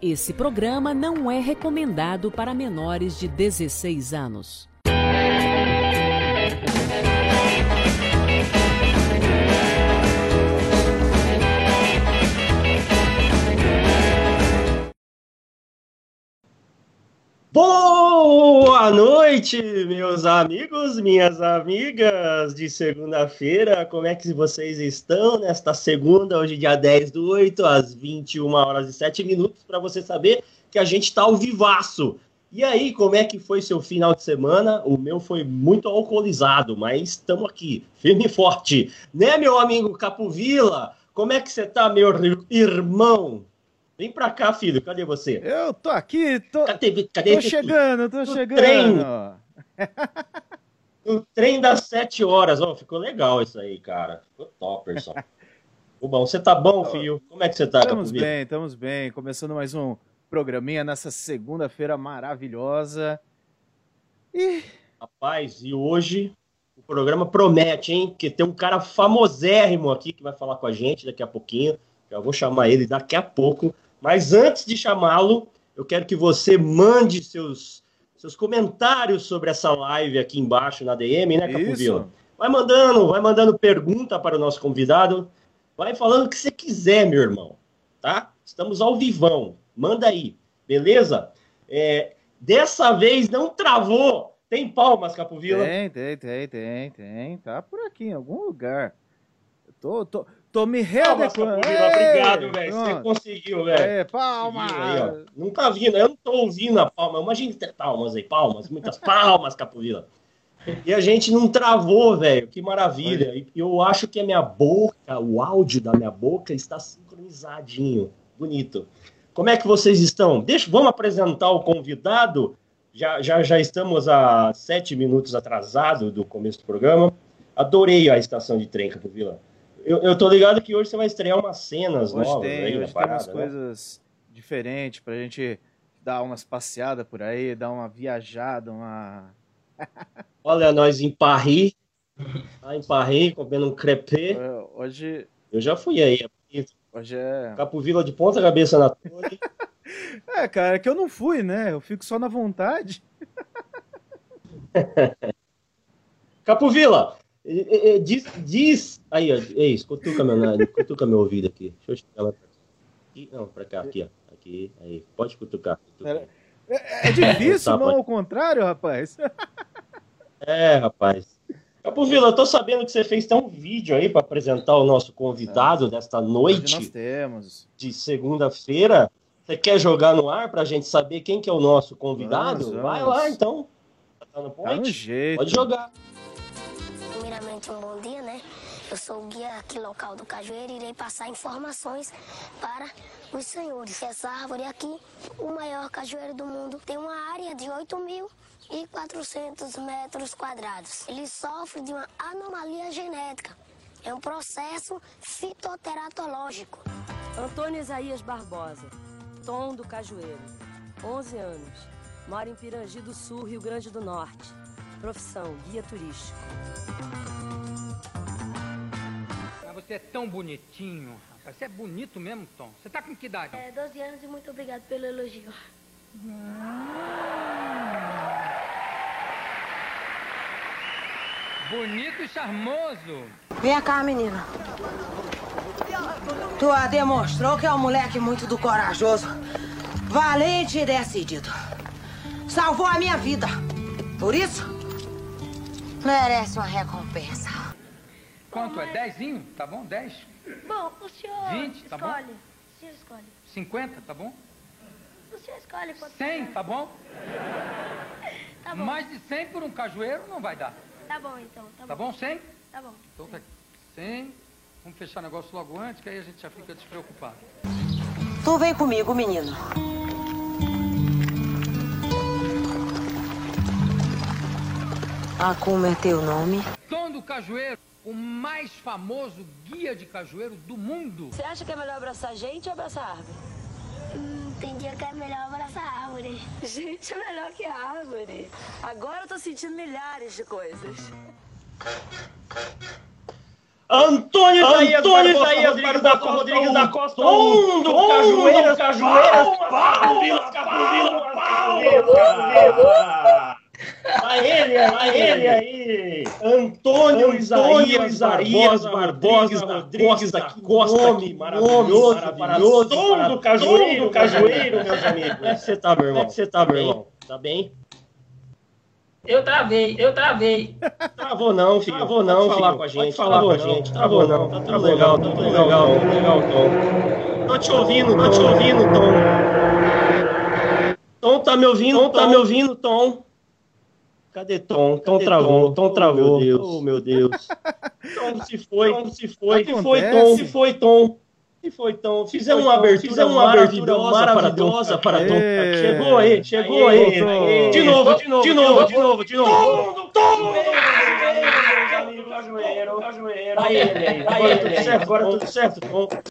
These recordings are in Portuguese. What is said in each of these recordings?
Esse programa não é recomendado para menores de 16 anos. Noite, meus amigos, minhas amigas de segunda-feira. Como é que vocês estão nesta segunda, hoje dia 10 do 8, às 21 horas e 7 minutos, para você saber que a gente está ao vivaço. E aí, como é que foi seu final de semana? O meu foi muito alcoolizado, mas estamos aqui, firme e forte. Né, meu amigo Capovila? Como é que você tá, meu irmão? Vem pra cá, filho. Cadê você? Eu tô aqui, tô. Cadê? cadê tô chegando, tô chegando. Trem. o trem das sete horas. Oh, ficou legal isso aí, cara. Ficou top, pessoal. bom, você tá bom, filho? Como é que você tá, Estamos bem, estamos bem. Começando mais um programinha nessa segunda-feira maravilhosa. E... Rapaz, e hoje o programa promete, hein? Que tem um cara famosérrimo aqui que vai falar com a gente daqui a pouquinho. Já vou chamar ele daqui a pouco. Mas antes de chamá-lo, eu quero que você mande seus, seus comentários sobre essa live aqui embaixo na DM, né, Capovila? Vai mandando, vai mandando pergunta para o nosso convidado. Vai falando o que você quiser, meu irmão. Tá? Estamos ao vivão. Manda aí, beleza? É, dessa vez não travou. Tem palmas, Capovila? Tem, tem, tem, tem, tem. Tá por aqui, em algum lugar. Eu tô, tô, Tô me readequando. Obrigado, velho. Você conseguiu, velho. É, palma. Aí, não tá vindo, eu não tô ouvindo a palma. Imagina palmas aí, palmas, muitas palmas, Capovila. E a gente não travou, velho. Que maravilha. E eu acho que a minha boca, o áudio da minha boca está sincronizadinho. Bonito. Como é que vocês estão? Deixa, vamos apresentar o convidado. Já, já, já estamos a sete minutos atrasado do começo do programa. Adorei a estação de trem, Capovila. Eu, eu tô ligado que hoje você vai estrear umas cenas hoje novas tem, aí hoje tem umas né? coisas diferentes pra gente dar umas passeadas por aí, dar uma viajada, uma... Olha, nós em Paris, lá em Paris, comendo um crepê. Hoje... Eu já fui aí. É hoje é... Capovila de ponta cabeça na torre. é, cara, é que eu não fui, né? Eu fico só na vontade. Capovila, Diz, diz. Aí, ó. É isso, cutuca meu, cutuca meu ouvido aqui. Deixa eu chegar lá aqui. Não, pra cá, aqui, ó. Aqui, aí. Pode cutucar. cutucar. É, é, difícil, tá, não ao contrário, rapaz. É, rapaz. Capovila, eu tô sabendo que você fez até um vídeo aí para apresentar o nosso convidado é. desta noite. nós temos. De segunda-feira. Você quer jogar no ar pra gente saber quem que é o nosso convidado? Vamos, vamos. Vai lá, então. Tá no, tá no jeito. Pode jogar primeiramente um bom dia, né? Eu sou o guia aqui local do Cajueiro e irei passar informações para os senhores. Essa árvore aqui, o maior cajueiro do mundo, tem uma área de 8.400 metros quadrados. Ele sofre de uma anomalia genética. É um processo fitoteratológico. Antônio Isaías Barbosa, Tom do Cajueiro, 11 anos, mora em Pirangi do Sul, Rio Grande do Norte. Profissão, guia turístico. Ah, você é tão bonitinho, rapaz. Você é bonito mesmo, Tom. Você tá com que idade? É, 12 anos e muito obrigado pelo elogio. Bonito e charmoso. Vem cá, menina. Tu demonstrou que é um moleque muito do corajoso, valente e decidido. Salvou a minha vida. Por isso, Merece uma recompensa. Quanto é? Dezinho? Tá bom? Dez? Bom, o senhor 20, tá escolhe. bom? O senhor escolhe. 50, tá bom? O senhor escolhe quanto 100, tá bom? Tá bom. Mais de 100 por um cajueiro não vai dar. Tá bom, então. Tá, tá bom. 100? Tá bom. Então tá 100. Vamos fechar o negócio logo antes, que aí a gente já fica despreocupado. Tu vem comigo, menino. Ah, como é teu nome? Tom do Cajueiro, o mais famoso guia de cajueiro do mundo. Você acha que é melhor abraçar gente ou abraçar árvore? Hum, tem dia que é melhor abraçar árvore. Gente é melhor que árvore. Agora eu tô sentindo milhares de coisas. Antônio Isaías Antônio Isaías Rodrigues da Costa, Rodrigues da Costa, Tom do Cajueira, Cajueira, palmas, palmas, Vai ele, vai ele aí! Antônio Isaías Barbosa, Barbosa Rodrigues da Costa, nome maravilhoso, maravilhoso, Tom do Cajueiro, Cajueiro, meus amigos. Como é que você tá, meu irmão? Como é que você tá, meu irmão? Tá bem? Eu travei, eu travei. Travou não, filho. Travou não, Pode falar com a gente. Pode falar com a gente. Travou não. Tá tudo legal, tá tudo legal, tá legal, Tom. Tô te ouvindo, tô te ouvindo, Tom. Tom tá me ouvindo, Tom tá me ouvindo, Tom. Cadê Tom? Tom travou, Tom travou. Oh, meu Deus. Tom se foi, Tom se foi. Se foi, Tom, se foi, Tom. E foi então, fizemos uma abertura, fizemos uma abertura maravilhosa para Tom. Chegou aí, chegou aí. De novo, de novo, de novo, de novo, de novo. Todo mundo. Cajueiro, cajueiro. Aí ele aí, agora tudo certo, agora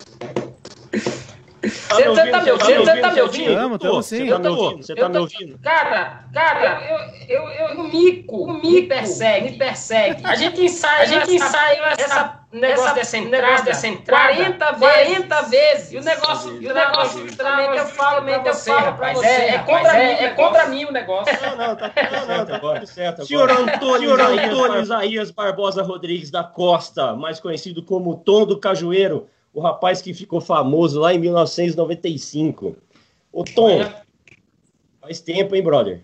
certo, Tom. Você tá, tá me ouvindo? Você tá me ouvindo? Tamo, tamo sim. Você tá me ouvindo? Você tá me ouvindo? Cara, cara, eu, eu, eu, o mico, o mico me persegue, me persegue. A gente ensaia, a gente ensaiou essa, essa negócio dessa entrada, dessa entrada 40 vezes. 40 vezes. E o negócio, e o negócio justamente eu falo mesmo pra você. É, é contra é, mim, é contra mim o negócio. Não, não, tá certo agora. certo Senhor Antônio, Senhor Antônio Isaías Barbosa Rodrigues da Costa, mais conhecido como Tom do Cajueiro o rapaz que ficou famoso lá em 1995. Ô, Tom, faz tempo, hein, brother?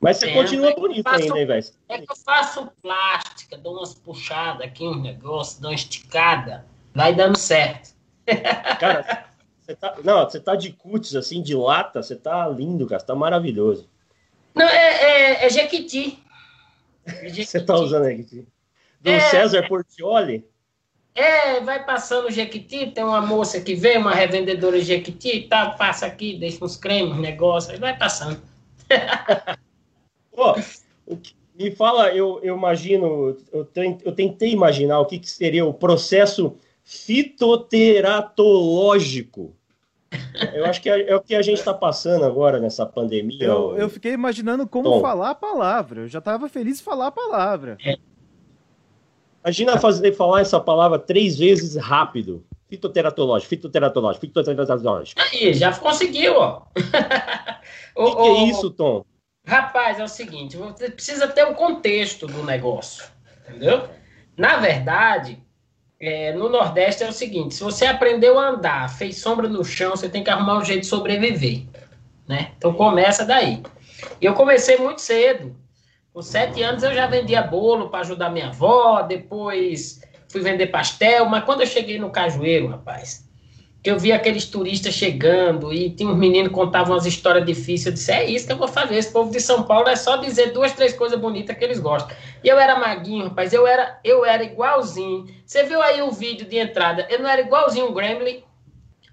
Mas você tempo, continua é bonito faço, ainda, hein, velho? É que eu faço plástica, dou umas puxadas aqui, um negócio, dou uma esticada, vai dando certo. Cara, você tá, não, você tá de cutis, assim, de lata, você tá lindo, cara, você tá maravilhoso. Não, é, é, é Jequiti. Você tá usando Jequiti? Do é, César Portioli? É, vai passando o Jequiti, tem uma moça que vem, uma revendedora de Jequiti, tá, passa aqui, deixa uns cremes, negócio, aí vai passando. Pô, me fala, eu, eu imagino, eu, eu tentei imaginar o que, que seria o processo fitoteratológico. Eu acho que é, é o que a gente está passando agora nessa pandemia. Eu, eu fiquei imaginando como Tom. falar a palavra. Eu já estava feliz de falar a palavra. É. Imagina fazer, falar essa palavra três vezes rápido. Fitoteratológico, fitoteratológico, fitoteratológico. Aí, já conseguiu, ó. O que, que é isso, Tom? Rapaz, é o seguinte, você precisa ter um contexto do negócio, entendeu? Na verdade, é, no Nordeste é o seguinte, se você aprendeu a andar, fez sombra no chão, você tem que arrumar um jeito de sobreviver, né? Então começa daí. E eu comecei muito cedo, com sete anos eu já vendia bolo para ajudar minha avó, depois fui vender pastel, mas quando eu cheguei no Cajueiro, rapaz, que eu vi aqueles turistas chegando e tinha uns meninos que contavam umas histórias difíceis, eu disse, é isso que eu vou fazer, esse povo de São Paulo é só dizer duas, três coisas bonitas que eles gostam. E eu era maguinho, rapaz, eu era, eu era igualzinho. Você viu aí o vídeo de entrada, eu não era igualzinho um Gremlin,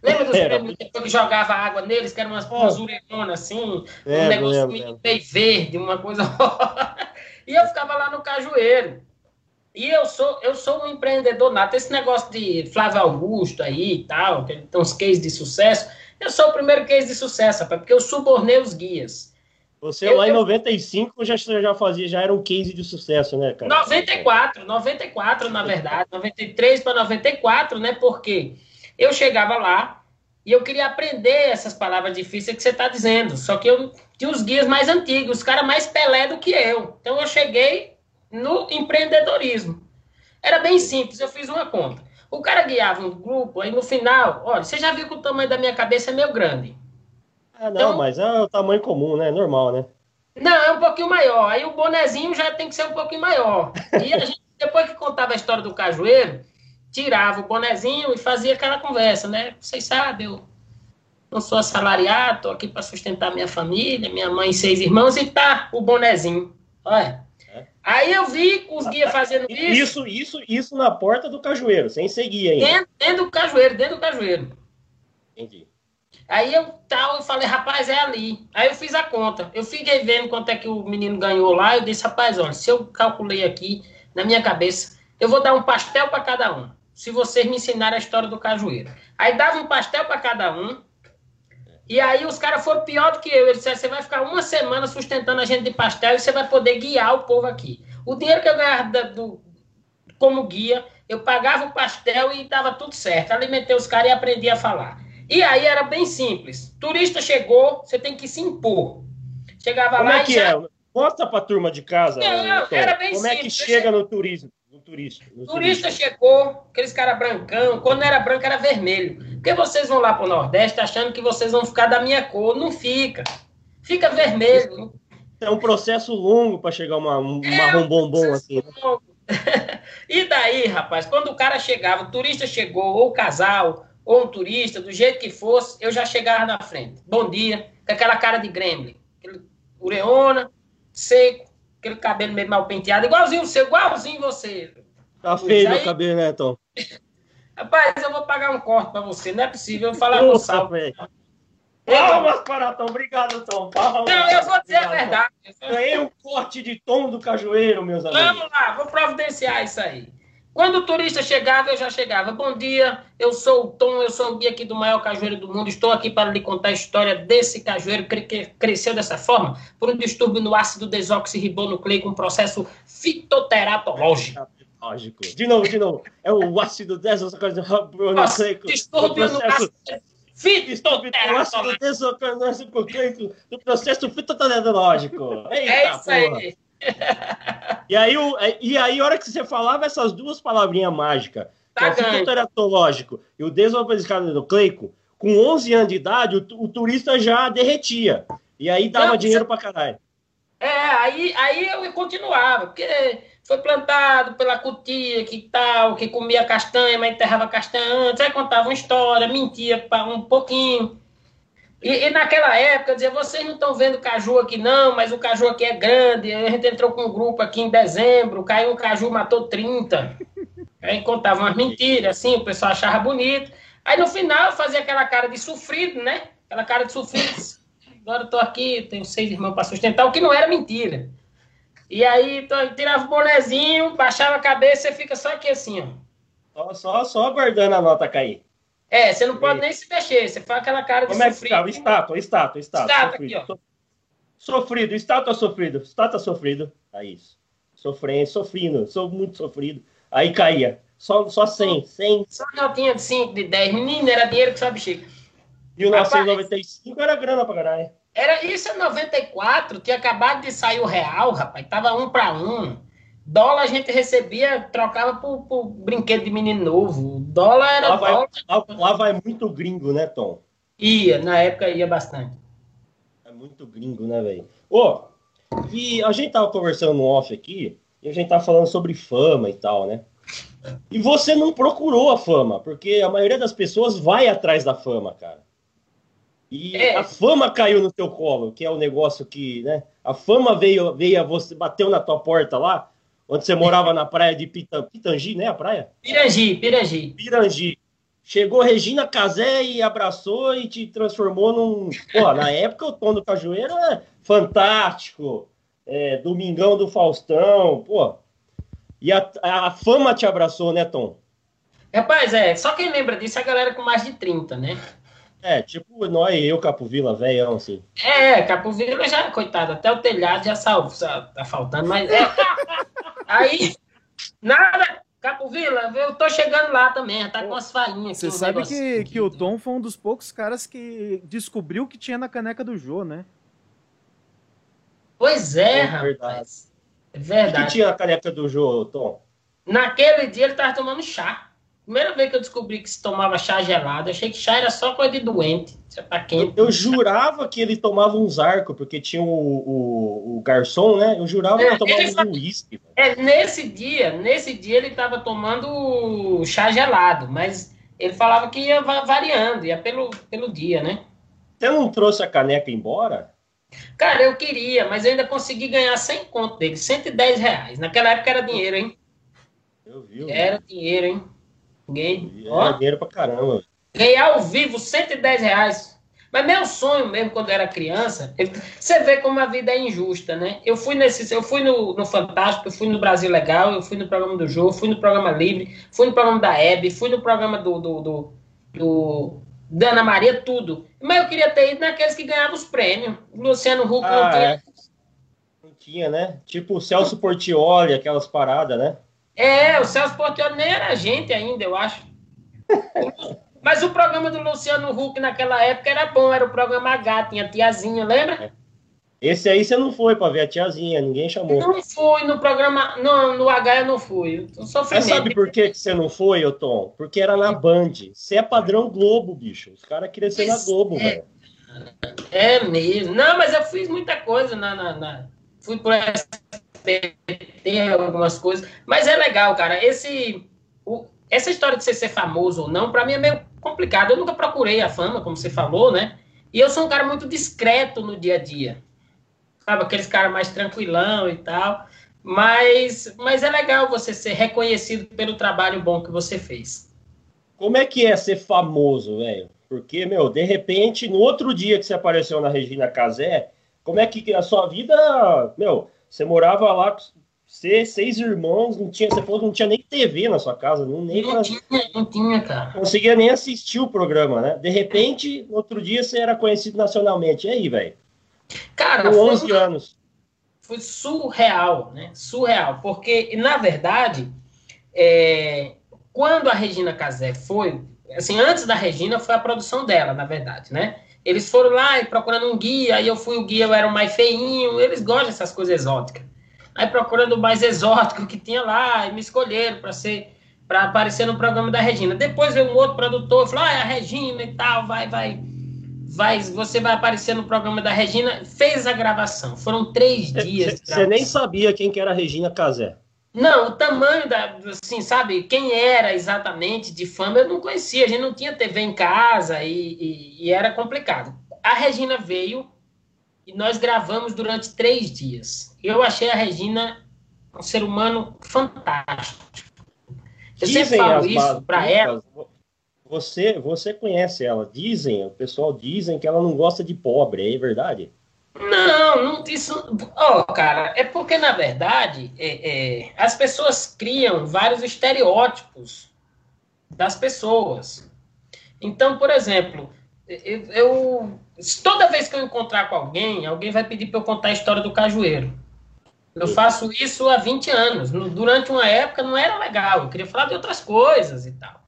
Lembra dos prêmios que jogava água neles, que era umas, umas ureonas assim, é, um negócio meio verde, uma coisa. e eu ficava lá no Cajueiro. E eu sou, eu sou um empreendedor nato. Esse negócio de Flávio Augusto aí e tal, que tem uns cases de sucesso. Eu sou o primeiro case de sucesso, rapaz, porque eu subornei os guias. Você eu, lá em 95 já, já fazia, já era um case de sucesso, né, cara? 94, 94, na verdade. 93 para 94, né? Porque eu chegava lá e eu queria aprender essas palavras difíceis que você está dizendo. Só que eu tinha os guias mais antigos, os caras mais pelé do que eu. Então eu cheguei no empreendedorismo. Era bem simples, eu fiz uma conta. O cara guiava um grupo, aí no final, olha, você já viu que o tamanho da minha cabeça é meio grande. Ah, não, então, mas é o tamanho comum, né? Normal, né? Não, é um pouquinho maior. Aí o bonezinho já tem que ser um pouquinho maior. E a gente, depois que contava a história do cajueiro, tirava o bonezinho e fazia aquela conversa, né? Vocês sabem, eu não sou assalariado, estou aqui para sustentar minha família, minha mãe e seis irmãos, e tá o bonezinho. Olha. É. Aí eu vi os guias fazendo isso. Isso, isso, isso na porta do cajueiro, sem seguir ainda. Dentro, dentro do cajueiro, dentro do cajueiro. Entendi. Aí eu tal, eu falei, rapaz, é ali. Aí eu fiz a conta. Eu fiquei vendo quanto é que o menino ganhou lá. Eu disse, rapaz, olha, se eu calculei aqui na minha cabeça, eu vou dar um pastel para cada um se vocês me ensinarem a história do cajueiro. Aí dava um pastel para cada um. E aí os caras foram pior do que eu. Eles disseram, você vai ficar uma semana sustentando a gente de pastel e você vai poder guiar o povo aqui. O dinheiro que eu ganhava do, como guia, eu pagava o pastel e estava tudo certo. Alimentei os caras e aprendi a falar. E aí era bem simples. Turista chegou, você tem que se impor. Chegava Como lá é que e já... é? Mostra pra turma de casa. Não, era bem Como é que simples. chega no turismo? Turista. no Turista chegou, aqueles caras brancão, quando não era branco era vermelho. Porque vocês vão lá pro Nordeste achando que vocês vão ficar da minha cor. Não fica. Fica vermelho. É um processo longo para chegar uma, um É, marrom bombom assim. né? e daí, rapaz, quando o cara chegava, o turista chegou, ou o casal, ou um turista, do jeito que fosse, eu já chegava na frente. Bom dia, com aquela cara de gremlin. Aquele ureona, seco, aquele cabelo meio mal penteado, igualzinho o seu, igualzinho você. Tá feio Aí- meu cabelo, né, Tom? Rapaz, eu vou pagar um corte pra você, não é possível eu falar com o Nossa, Sal. velho. Palmas para Tom. Obrigado, Tom. Palmas. Não, eu vou dizer a Obrigado, verdade. Tom. Ganhei um corte de tom do cajueiro, meus amigos. Vamos lá, vou providenciar isso aí. Quando o turista chegava, eu já chegava. Bom dia, eu sou o Tom, eu sou o guia aqui do maior cajueiro do mundo. Estou aqui para lhe contar a história desse cajueiro que que cresceu dessa forma por um distúrbio no ácido desoxirribonucleico, um processo fitoteratológico. Lógico. De novo, de novo. É o ácido desoxirribonucleico. Distúrbio do no processo ácido do desoxirribonucleico processo fitoteratológico. Eita, É isso porra. aí. E aí, o, e aí, a hora que você falava essas duas palavrinhas mágicas, que é Tá o fitoteratológico e o desoxirribonucleico, com 11 anos de idade, o, o turista já derretia. E aí dava Não, dinheiro você- pra caralho. É, aí, aí eu continuava, porque foi plantado pela cutia que tal, que comia castanha, mas enterrava castanha antes, aí contava uma história, mentia um pouquinho. E, e naquela época dizia, vocês não estão vendo caju aqui não, mas o caju aqui é grande, a gente entrou com um grupo aqui em dezembro, caiu um caju, matou 30. Aí contava umas mentiras, assim, o pessoal achava bonito. Aí no final fazia aquela cara de sofrido, né? Aquela cara de sofrido. Agora eu tô aqui, tenho seis irmãos para sustentar, o que não era mentira. E aí tô, tirava o bonezinho, baixava a cabeça e fica só aqui assim, ó. Só, só, só aguardando a nota cair. É, você não pode nem se mexer, você faz aquela cara de Como é que ficava? Estátua, estátua, estátua. Estátua sofrido. aqui, ó. So- Sofrido, estátua sofrido, estátua sofrido. Aí isso. Sofrendo, sofrendo, sou muito sofrido. Aí caía. Só, só 100, 100. Só notinha de 5, de 10. Menino, era dinheiro que só bexiga. 1995 era grana pra caralho. Era, isso é 94, tinha acabado de sair o real, rapaz. Tava um para um. Dólar a gente recebia, trocava por, por brinquedo de menino novo. Dólar era Lá vai, dólar. lá, lá vai muito gringo, né, Tom? Ia, na época ia bastante. É muito gringo, né, velho? Ô, e a gente tava conversando no off aqui, e a gente tava falando sobre fama e tal, né? E você não procurou a fama, porque a maioria das pessoas vai atrás da fama, cara. E É. a fama caiu no teu colo, que é o negócio que, né? A fama veio, veio a você, bateu na tua porta lá, onde você morava na praia de Pita- Pitangi, né? A praia? Pirangi, Pirangi. Pirangi. Chegou Regina Casé e abraçou e te transformou num. Pô, na época o Tom do Cajueiro é fantástico. É, Domingão do Faustão, pô. E a, a fama te abraçou, né, Tom? Rapaz, é, só quem lembra disso é a galera com mais de 30, né? É, tipo nós, eu, Capo Vila, velhão, assim. É, Capovila já, coitado, até o telhado já salvo, tá faltando, mas é. Aí, nada, Capovila, eu tô chegando lá também, tá com as falinhas aqui. Você sabe que, que o Tom foi um dos poucos caras que descobriu o que tinha na caneca do Jô, né? Pois é, É rapaz. É O que verdade. tinha a caneca do Jô, Tom? Naquele dia ele tava tomando chá. Primeira vez que eu descobri que se tomava chá gelado, eu achei que chá era só coisa de doente. Você tá quente. Eu jurava que ele tomava uns arcos, porque tinha o, o, o garçom, né? Eu jurava que É, ele tomava ele um uísque. É, nesse dia, nesse dia ele tava tomando chá gelado, mas ele falava que ia va- variando, ia pelo, pelo dia, né? Você não trouxe a caneca embora? Cara, eu queria, mas eu ainda consegui ganhar 100 conto dele, 110 reais. Naquela época era dinheiro, hein? Eu vi. Era dinheiro, hein? Ganhei, Era ó, dinheiro pra caramba. ganhei ao vivo 110 reais. Mas meu sonho mesmo, quando eu era criança, você vê como a vida é injusta, né? Eu fui nesse, eu fui no, no Fantástico, eu fui no Brasil Legal, eu fui no programa do Jô, fui no programa Livre, fui no programa da Hebe, fui no programa do, do, do, do- da Ana Maria, tudo. Mas eu queria ter ido naqueles que ganhavam os prêmios. O Luciano Huck não Ah, tinha. é. Não tinha, né? Tipo o Celso Portioli, aquelas paradas, né? É, o Celso Portioli nem era gente ainda, eu acho. Mas o programa do Luciano Huck naquela época era bom, era o programa H, tinha tiazinha, lembra? Esse aí você não foi para ver a tiazinha, ninguém chamou. Não fui no programa, não, no H eu não fui. Mas sabe por que, que você não foi, ô Tom? Porque era na Band. Você é padrão Globo, bicho. Os caras queriam ser na Globo, é, velho. É mesmo. Não, mas eu fiz muita coisa na. na, na... Fui por SBT, algumas coisas. Mas é legal, cara. Esse. O, essa história de você ser famoso ou não, para mim é meio complicado. Eu nunca procurei a fama, como você falou, né? E eu sou um cara muito discreto no dia a dia sabe? Aqueles caras mais tranquilão e tal. Mas, mas é legal você ser reconhecido pelo trabalho bom que você fez. Como é que é ser famoso, velho? Porque, meu, de repente, no outro dia que você apareceu na Regina Casé, como é que a sua vida, meu, você morava lá você, seis irmãos, não tinha, você falou que não tinha nem TV na sua casa, não, nem não, pra, tinha, não tinha, cara. Conseguia nem assistir o programa, né? De repente, no outro dia você era conhecido nacionalmente. E aí, velho? Cara, Com 11 foi, anos. Foi surreal, né? Surreal, porque, na verdade, é, quando a Regina Casé foi, assim, antes da Regina foi a produção dela, na verdade, né? Eles foram lá e procurando um guia, aí eu fui o guia, eu era o mais feinho, eles gostam dessas coisas exóticas. Aí procurando o mais exótico que tinha lá, e me escolheram para ser para aparecer no programa da Regina. Depois veio um outro produtor, falou: "Ah, é a Regina e tal, vai, vai vai, você vai aparecer no programa da Regina, fez a gravação. Foram três dias. Você nem sabia quem que era a Regina Casé. Não, o tamanho da, assim, sabe, quem era exatamente de fama, eu não conhecia. A gente não tinha TV em casa e, e, e era complicado. A Regina veio e nós gravamos durante três dias. Eu achei a Regina um ser humano fantástico. Eu Dizem sempre falo isso para ela. Você, você conhece ela. Dizem, o pessoal dizem que ela não gosta de pobre, é verdade? Não, não isso. Ó, oh, cara, é porque na verdade é, é, as pessoas criam vários estereótipos das pessoas. Então, por exemplo, eu, eu toda vez que eu encontrar com alguém, alguém vai pedir para eu contar a história do cajueiro. Eu faço isso há 20 anos. Durante uma época não era legal, eu queria falar de outras coisas e tal.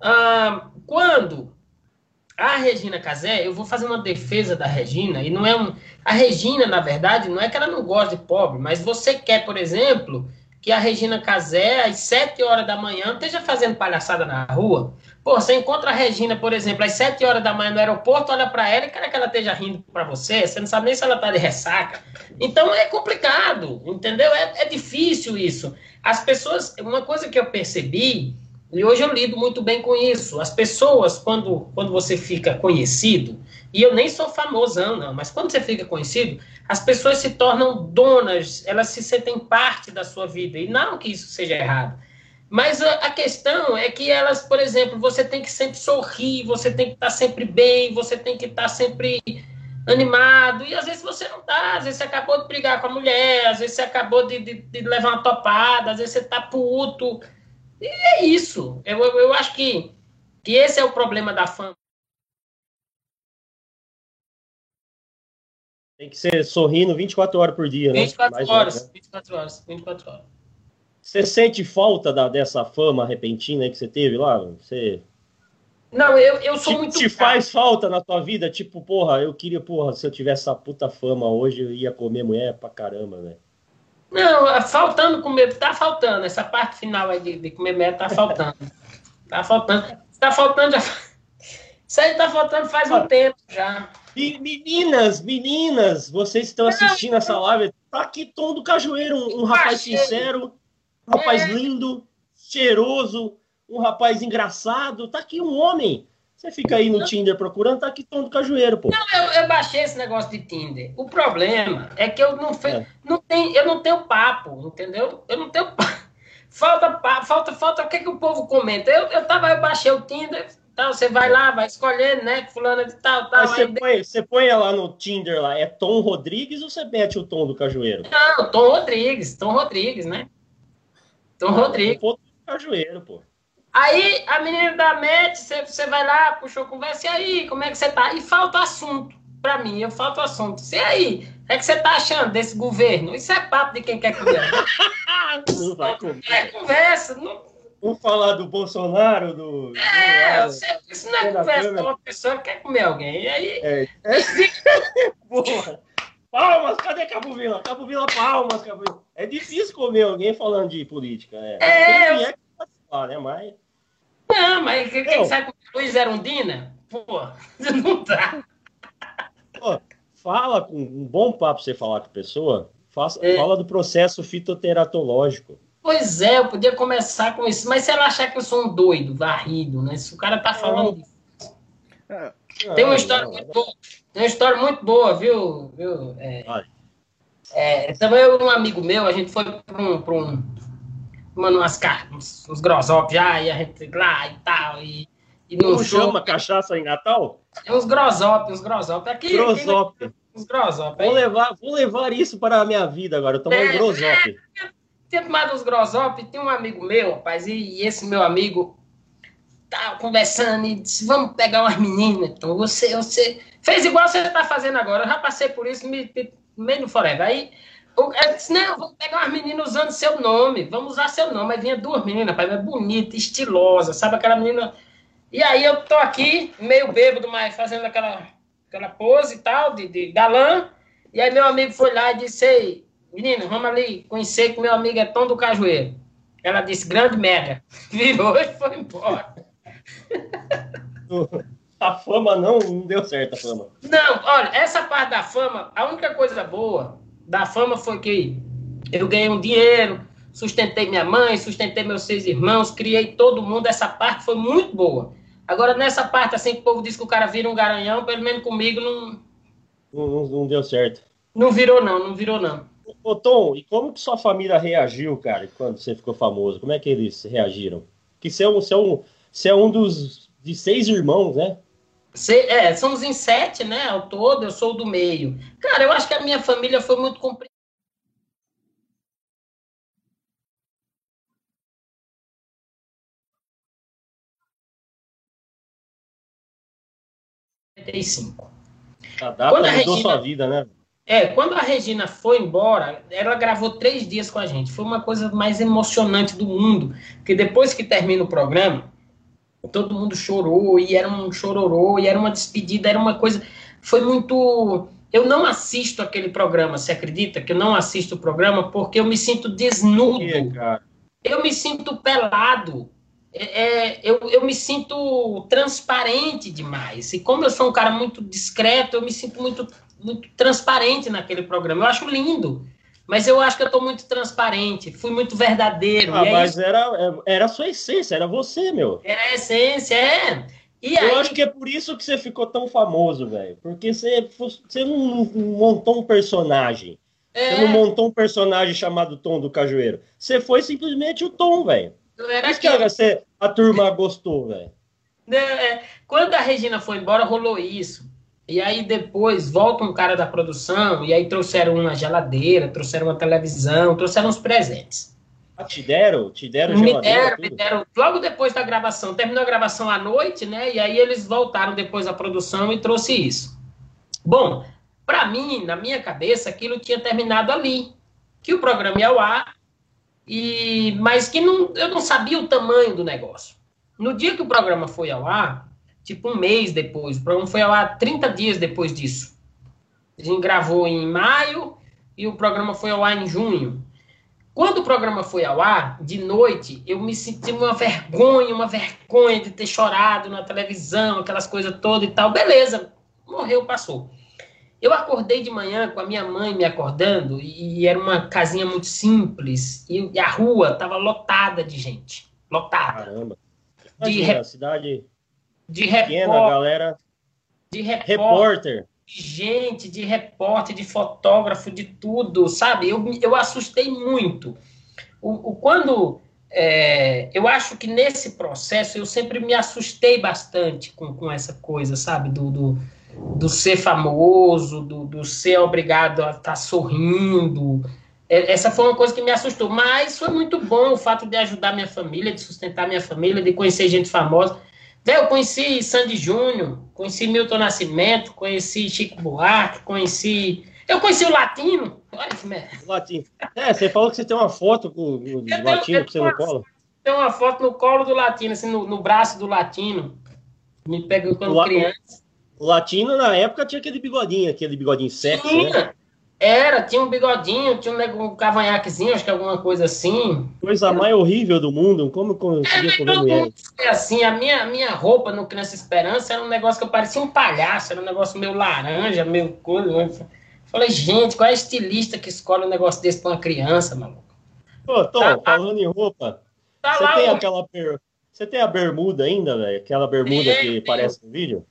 Ah, quando a Regina Casé, eu vou fazer uma defesa da Regina, e não é um. A Regina, na verdade, não é que ela não gosta de pobre, mas você quer, por exemplo, que a Regina Casé, às 7 horas da manhã, esteja fazendo palhaçada na rua. Pô, você encontra a Regina, por exemplo, às 7 horas da manhã no aeroporto, olha para ela e quer que ela esteja rindo para você, você não sabe nem se ela tá de ressaca. Então é complicado, entendeu? É, é difícil isso. As pessoas, uma coisa que eu percebi e hoje eu lido muito bem com isso. As pessoas, quando, quando você fica conhecido, e eu nem sou famosão, não, mas quando você fica conhecido, as pessoas se tornam donas, elas se sentem parte da sua vida. E não que isso seja errado. Mas a, a questão é que elas, por exemplo, você tem que sempre sorrir, você tem que estar sempre bem, você tem que estar sempre animado, e às vezes você não está, às vezes você acabou de brigar com a mulher, às vezes você acabou de, de, de levar uma topada, às vezes você está puto, e é isso. Eu, eu acho que, que esse é o problema da fama. Tem que ser sorrindo 24 horas por dia, né? 24 Mais horas, né? 24 horas, 24 horas. Você sente falta da, dessa fama repentina que você teve lá? Você... Não, eu, eu sou te, muito. Te faz falta na tua vida? Tipo, porra, eu queria, porra, se eu tivesse essa puta fama hoje, eu ia comer mulher pra caramba, né? Não, é faltando comer, tá faltando. Essa parte final aí de, de comer merda tá faltando. Tá faltando. Tá faltando já. Isso aí tá faltando faz um tempo já. Meninas, meninas, vocês estão assistindo essa live. Tá aqui Tom do Cajueiro, um, um rapaz sincero, um rapaz é. lindo, cheiroso, um rapaz engraçado. Tá aqui um homem você fica aí no Tinder procurando, tá aqui Tom do Cajueiro, pô. Não, eu, eu, baixei esse negócio de Tinder. O problema é que eu não, fe... é. não, tenho, eu não tenho papo, entendeu? Eu não tenho papo. Falta papo, falta, falta o que, que o povo comenta. Eu, eu tava, eu baixei o Tinder, tal, você vai lá, vai escolhendo, né? Fulano de tal, tal. Mas você, aí... põe, você põe lá no Tinder lá, é Tom Rodrigues ou você mete o Tom do Cajueiro? Não, Tom Rodrigues, Tom Rodrigues, né? Tom Rodrigues. Tom do Cajueiro, pô. Aí a menina da MET, você vai lá, puxou conversa, e aí, como é que você tá? E falta assunto para mim, eu falta assunto. E aí, o que é que você tá achando desse governo? Isso é papo de quem quer cuidar. Não vai comer. É conversa. Não... Vamos falar do Bolsonaro, do. É, do, isso não é conversa com uma pessoa que quer comer alguém. E aí. É. é... Porra. Palmas, cadê Cabo Vila? Cabo Vila, palmas, Cabo Vila. É difícil comer alguém falando de política, né? É. Quem é falar, né? Mas. Não, mas quem não. sabe Luiz Erundina? Pô, não dá. Pô, fala com um bom papo você falar com a pessoa. Faça, é. Fala do processo fitoteratológico. Pois é, eu podia começar com isso, mas se ela achar que eu sou um doido, varrido, né? Se o cara tá falando disso. É. Tem uma história não, muito não. boa. Tem uma história muito boa, viu? viu? É, é, também um amigo meu, a gente foi para um, pra um tomando umas uns, uns grosop já, e a gente lá e tal, e, e não chama cachaça em Natal? É uns grosop, uns grosop. Aqui, grosop. Aqui, uns grosop. Vou levar, vou levar isso para a minha vida agora, eu é, grosop. É, tinha tomado uns grosop, tem um amigo meu, rapaz, e, e esse meu amigo tava conversando e disse, vamos pegar umas meninas, então você, você fez igual você está fazendo agora, eu já passei por isso, me, me, meio no forever, aí eu disse, não, vamos pegar umas meninas usando seu nome, vamos usar seu nome, aí vinha duas meninas, é bonita, estilosa, sabe aquela menina, e aí eu tô aqui, meio bêbado, mas fazendo aquela, aquela pose e tal, de, de galã, e aí meu amigo foi lá e disse, ei, menino, vamos ali conhecer que meu amigo é Tom do Cajueiro. Ela disse, grande merda. Virou e foi embora. A fama não, não deu certo a fama. Não, olha, essa parte da fama, a única coisa boa da fama foi que eu ganhei um dinheiro, sustentei minha mãe, sustentei meus seis irmãos, criei todo mundo, essa parte foi muito boa. Agora, nessa parte, assim, que o povo diz que o cara vira um garanhão, pelo menos comigo não... Não, não, não deu certo. Não virou não, não virou não. Ô, Tom, e como que sua família reagiu, cara, quando você ficou famoso? Como é que eles reagiram? Que você é um, você é um, você é um dos de seis irmãos, né? É, somos em sete, né? Ao todo, eu sou do meio. Cara, eu acho que a minha família foi muito compreensível. Quando a mudou Regina... sua vida, né? É, quando a Regina foi embora, ela gravou três dias com a gente. Foi uma coisa mais emocionante do mundo. Porque depois que termina o programa, todo mundo chorou, e era um chororô, e era uma despedida, era uma coisa. Foi muito. Eu não assisto aquele programa, você acredita que eu não assisto o programa porque eu me sinto desnudo. É, eu me sinto pelado. É, é, eu, eu me sinto transparente demais. E como eu sou um cara muito discreto, eu me sinto muito, muito transparente naquele programa. Eu acho lindo. Mas eu acho que eu estou muito transparente, fui muito verdadeiro. Ah, é mas isso. era, era a sua essência, era você, meu. Era a essência, é. E eu aí... acho que é por isso que você ficou tão famoso, velho. Porque você, você não montou um personagem. É. Você não montou um personagem chamado Tom do Cajueiro. Você foi simplesmente o Tom, velho. Por isso que a, você, a turma gostou, velho. É, quando a Regina foi embora, rolou isso. E aí depois volta um cara da produção, e aí trouxeram uma geladeira, trouxeram uma televisão, trouxeram uns presentes. Ah, te deram? Te deram me deram, me deram. Logo depois da gravação. Terminou a gravação à noite, né? E aí eles voltaram depois da produção e trouxe isso. Bom, para mim, na minha cabeça, aquilo tinha terminado ali. Que o programa ia ao ar, e, mas que não, eu não sabia o tamanho do negócio. No dia que o programa foi ao ar, tipo um mês depois. O programa foi ao ar 30 dias depois disso. A gente gravou em maio e o programa foi ao ar em junho. Quando o programa foi ao ar, de noite, eu me senti uma vergonha, uma vergonha de ter chorado na televisão, aquelas coisas todas e tal. Beleza, morreu, passou. Eu acordei de manhã com a minha mãe me acordando e era uma casinha muito simples e a rua estava lotada de gente. Lotada. Caramba. Imagina, de... a cidade de pequena, repórter, galera. De repórter, repórter. De gente, de repórter, de fotógrafo, de tudo, sabe? Eu, eu assustei muito. O, o quando é, eu acho que nesse processo eu sempre me assustei bastante com, com essa coisa, sabe? Do, do, do ser famoso, do, do ser obrigado a estar tá sorrindo. É, essa foi uma coisa que me assustou, mas foi muito bom o fato de ajudar minha família, de sustentar minha família, de conhecer gente famosa. Eu conheci Sandy Júnior, conheci Milton Nascimento, conheci Chico Buarque, conheci. Eu conheci o Latino. Latino. É, você falou que você tem uma foto com o Latino que você no colo. Tem uma foto no colo do Latino, assim, no, no braço do Latino. Me pega quando o criança. O Latino, na época, tinha aquele bigodinho, aquele bigodinho sexy, tinha. né? Era, tinha um bigodinho, tinha um, um cavanhaquezinho, acho que alguma coisa assim. Coisa mais horrível do mundo, como conseguia é, comer mulher? Assim, a minha, minha roupa no Criança Esperança era um negócio que eu parecia um palhaço, era um negócio meio laranja, meio coisa. Falei, gente, qual é a estilista que escolhe um negócio desse pra uma criança, maluco? Pô, Tom, tá, falando em roupa, tá você tem aquela per... Você tem a bermuda ainda, velho? Aquela bermuda que tem. parece no vídeo?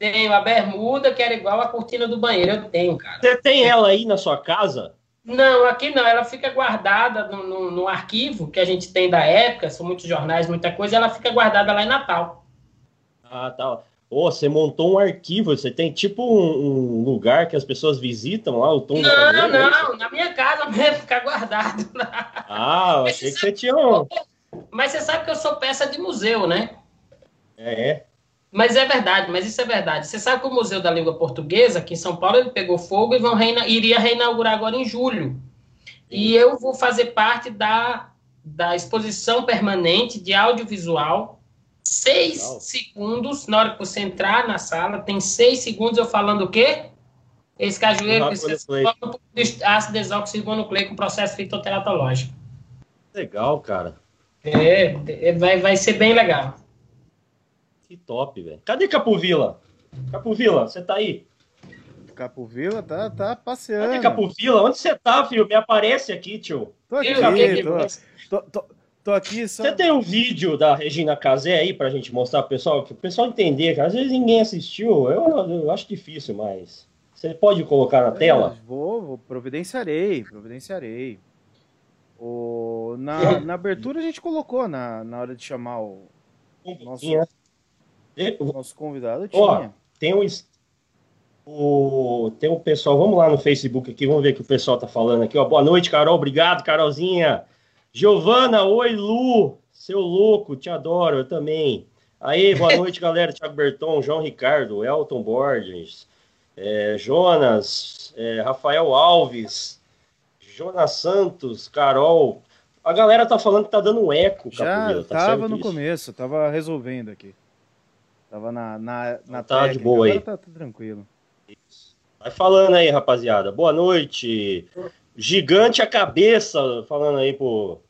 Tenho a bermuda, que era igual a cortina do banheiro. Eu tenho, cara. Você tem ela aí na sua casa? Não, aqui não. Ela fica guardada no, no, no arquivo que a gente tem da época. São muitos jornais, muita coisa. ela fica guardada lá em Natal. Ah, tá. Oh, você montou um arquivo, você tem tipo um, um, lugar que as pessoas visitam lá, o tom Não, não, não, na minha casa mesmo, fica guardado lá. Ah, eu achei que você tinha um. Mas você sabe que eu sou peça de museu, né? É, é. Mas é verdade, mas isso é verdade. Você sabe que o Museu da Língua Portuguesa, aqui em São Paulo, ele pegou fogo e vão reina, iria reinaugurar agora em julho. E eu vou fazer parte da, da exposição permanente de audiovisual. Seis Legal. segundos, na hora que você entrar na sala, tem seis segundos eu falando o quê? Esse cajueiro que ácido desoxirribonucleico, processo fitoteratológico. Legal, cara. É, é, vai, vai ser bem legal. Que top, velho. Cadê Capovila? Capovila, você tá aí? Capovila tá, tá passeando. Cadê Capovila? Onde você tá, filho? Me aparece aqui, tio. Tô aqui, tô, tô, tô, tô, aqui só... Você tem um vídeo da Regina Casé aí pra gente mostrar pro pessoal? Que o pessoal entender, cara. Às vezes ninguém assistiu. Eu, eu acho difícil, mas... Você pode colocar na é, tela? Vou, vou, providenciarei, providenciarei. O, na, na abertura a gente colocou na, na hora de chamar o nosso, nosso convidado. Tinha. Ó, tem um, o, tem um pessoal, vamos lá no Facebook aqui, vamos ver o que o pessoal tá falando aqui. Ó. Boa noite, Carol, obrigado, Carolzinha. Giovana, oi, Lu, seu louco, te adoro, eu também. Aí, boa noite, galera. Thiago Berton, João Ricardo, Elton Borges, é, Jonas, é, Rafael Alves, Jonas Santos, Carol. A galera tá falando que tá dando um eco, Já Capoeira, tá tava no isso? começo, tava resolvendo aqui. Tava na, na, na tá técnica, de boa aí. Tá, tá tranquilo. Isso. Vai falando aí, rapaziada. Boa noite. Gigante a cabeça, falando aí pro.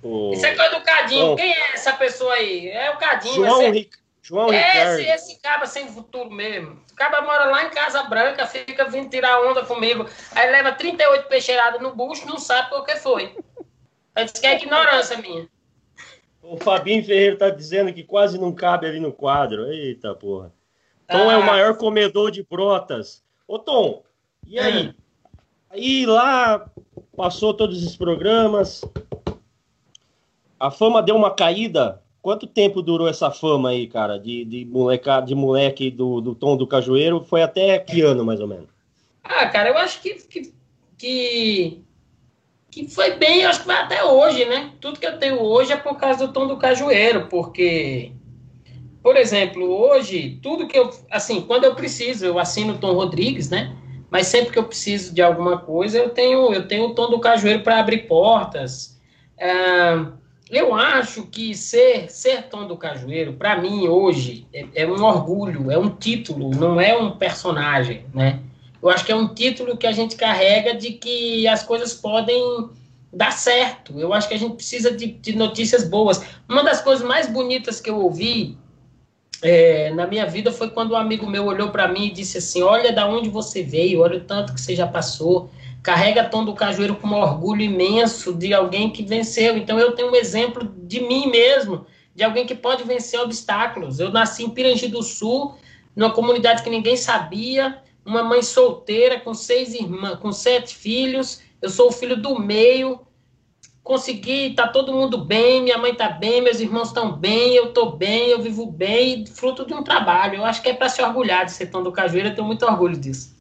pro... Isso é coisa do Cadinho. Quem é essa pessoa aí? É o Cadinho. João, esse... Ric... João esse, Ricardo. Esse cara sem futuro mesmo. O cara mora lá em Casa Branca, fica vindo tirar onda comigo. Aí leva 38 peixeiradas no bucho, não sabe por que foi. Aí diz que é ignorância minha. O Fabinho Ferreira tá dizendo que quase não cabe ali no quadro. Eita porra. Tom ah. é o ah. maior comedor de brotas. Ô Tom, e aí? É. Aí lá passou todos os programas. A fama deu uma caída. Quanto tempo durou essa fama aí, cara? De, de, moleca, de moleque do, do Tom do Cajueiro? Foi até que ano, mais ou menos? Ah, cara, eu acho que, que, que que foi bem, acho que vai até hoje, né? Tudo que eu tenho hoje é por causa do tom do cajueiro, porque, por exemplo, hoje, tudo que eu, assim, quando eu preciso, eu assino o Tom Rodrigues, né? Mas sempre que eu preciso de alguma coisa, eu tenho, eu tenho o tom do cajueiro para abrir portas. Eu acho que ser, ser tom do cajueiro, para mim, hoje, é, é um orgulho, é um título, não é um personagem, né? Eu acho que é um título que a gente carrega de que as coisas podem dar certo. Eu acho que a gente precisa de, de notícias boas. Uma das coisas mais bonitas que eu ouvi é, na minha vida foi quando um amigo meu olhou para mim e disse assim: Olha da onde você veio, olha o tanto que você já passou. Carrega Tom do Cajueiro com um orgulho imenso de alguém que venceu. Então eu tenho um exemplo de mim mesmo, de alguém que pode vencer obstáculos. Eu nasci em Pirangi do Sul, numa comunidade que ninguém sabia, uma mãe solteira com seis irmãs, com sete filhos. Eu sou o filho do meio. Consegui, tá todo mundo bem, minha mãe tá bem, meus irmãos estão bem, eu tô bem, eu vivo bem, fruto de um trabalho. Eu acho que é para se orgulhar de ser Tom do Cajueiro, eu tenho muito orgulho disso.